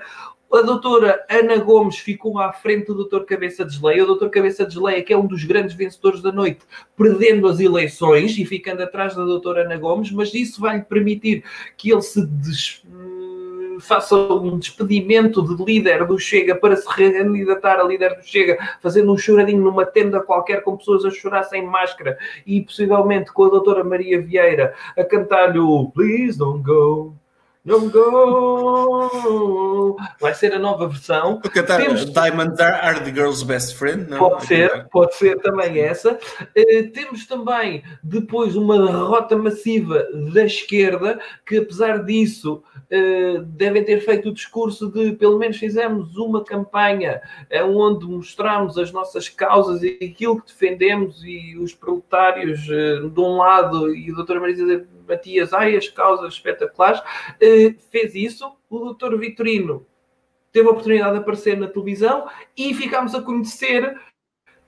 a doutora Ana Gomes ficou à frente do doutor Cabeça de Geleia. O doutor Cabeça de Geleia, que é um dos grandes vencedores da noite, perdendo as eleições e ficando atrás da doutora Ana Gomes, mas isso vai lhe permitir que ele se des... faça um despedimento de líder do Chega para se recandidatar a líder do Chega, fazendo um choradinho numa tenda qualquer com pessoas a chorar sem máscara e possivelmente com a doutora Maria Vieira a cantar-lhe o Please Don't Go. Don't go. Vai ser a nova versão. Cantar Temos... Diamonds are the girl's best friend. Não? Pode ser, pode ser também essa. Uh, temos também depois uma derrota massiva da esquerda, que apesar disso uh, devem ter feito o discurso de pelo menos fizemos uma campanha uh, onde mostramos as nossas causas e aquilo que defendemos e os proletários de um lado e a doutora Marisa Matias, ai, as causas espetaculares, uh, fez isso. O doutor Vitorino teve a oportunidade de aparecer na televisão e ficámos a conhecer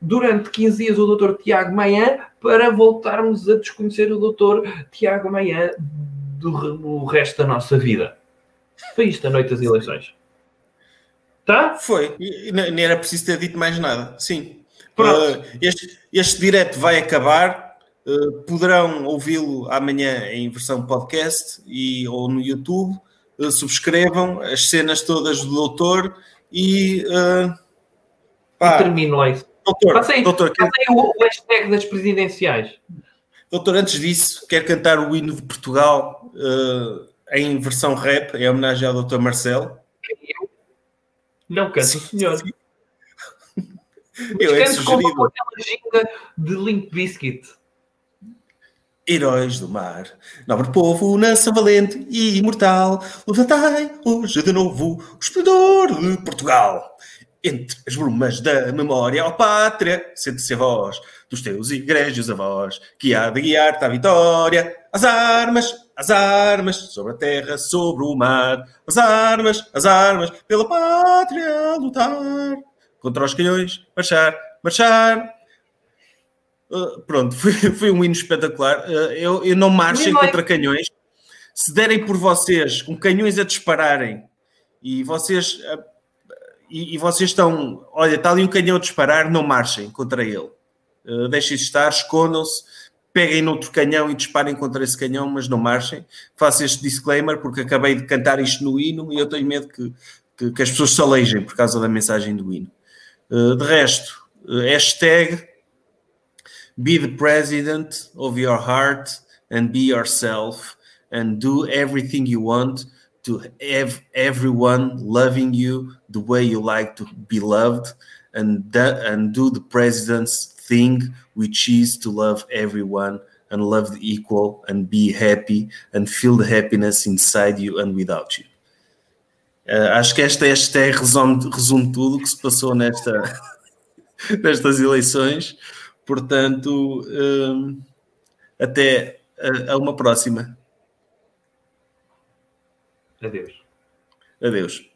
durante 15 dias o doutor Tiago Manhã para voltarmos a desconhecer o doutor Tiago Manhã do, do resto da nossa vida. Foi isto a noite das eleições. Tá? Foi. Nem era preciso ter dito mais nada. Sim. Uh, este, este direto vai acabar Uh, poderão ouvi-lo amanhã em versão podcast e, ou no YouTube. Uh, subscrevam as cenas todas do doutor e. Uh, pá, e termino isso. Doutor, passei, doutor passei quer... o, o hashtag das presidenciais. Doutor, antes disso, quero cantar o hino de Portugal em versão rap, em homenagem ao doutor Marcelo. Eu? Não canto, senhor. Sim. Eu é sugerido. como aquela ginga de Link Biscuit. Heróis do mar, nobre povo, nação valente e imortal, levantai hoje de novo o esplendor de Portugal. Entre as brumas da memória, ó pátria, sente-se a voz dos teus igrejas avós, que há de guiar-te à vitória. As armas, as armas, sobre a terra, sobre o mar. As armas, as armas, pela pátria lutar. Contra os canhões, marchar, marchar. Uh, pronto, foi, foi, um hino espetacular. Uh, eu, eu não marchem contra canhões. Se derem por vocês com canhões a dispararem e vocês, uh, e, e, vocês estão, olha, está ali um canhão a disparar, não marchem contra ele. Deixem-se estar, escondam-se, peguem noutro canhão e disparem contra esse canhão, mas não marchem. Faço este disclaimer porque acabei de cantar isto no hino e eu tenho medo que, que, que as pessoas se alejem por causa da mensagem do hino. de resto, hashtag be the president of your heart and be yourself and do everything you want to have everyone loving you the way you like to be loved and that, and do the president's thing which is to love everyone and love the equal and be happy and feel the happiness inside you and without you. Uh, acho que esta hashtag resume, resume tudo o que se passou nesta, nestas eleições. Portanto, um, até a, a uma próxima. Adeus. Adeus.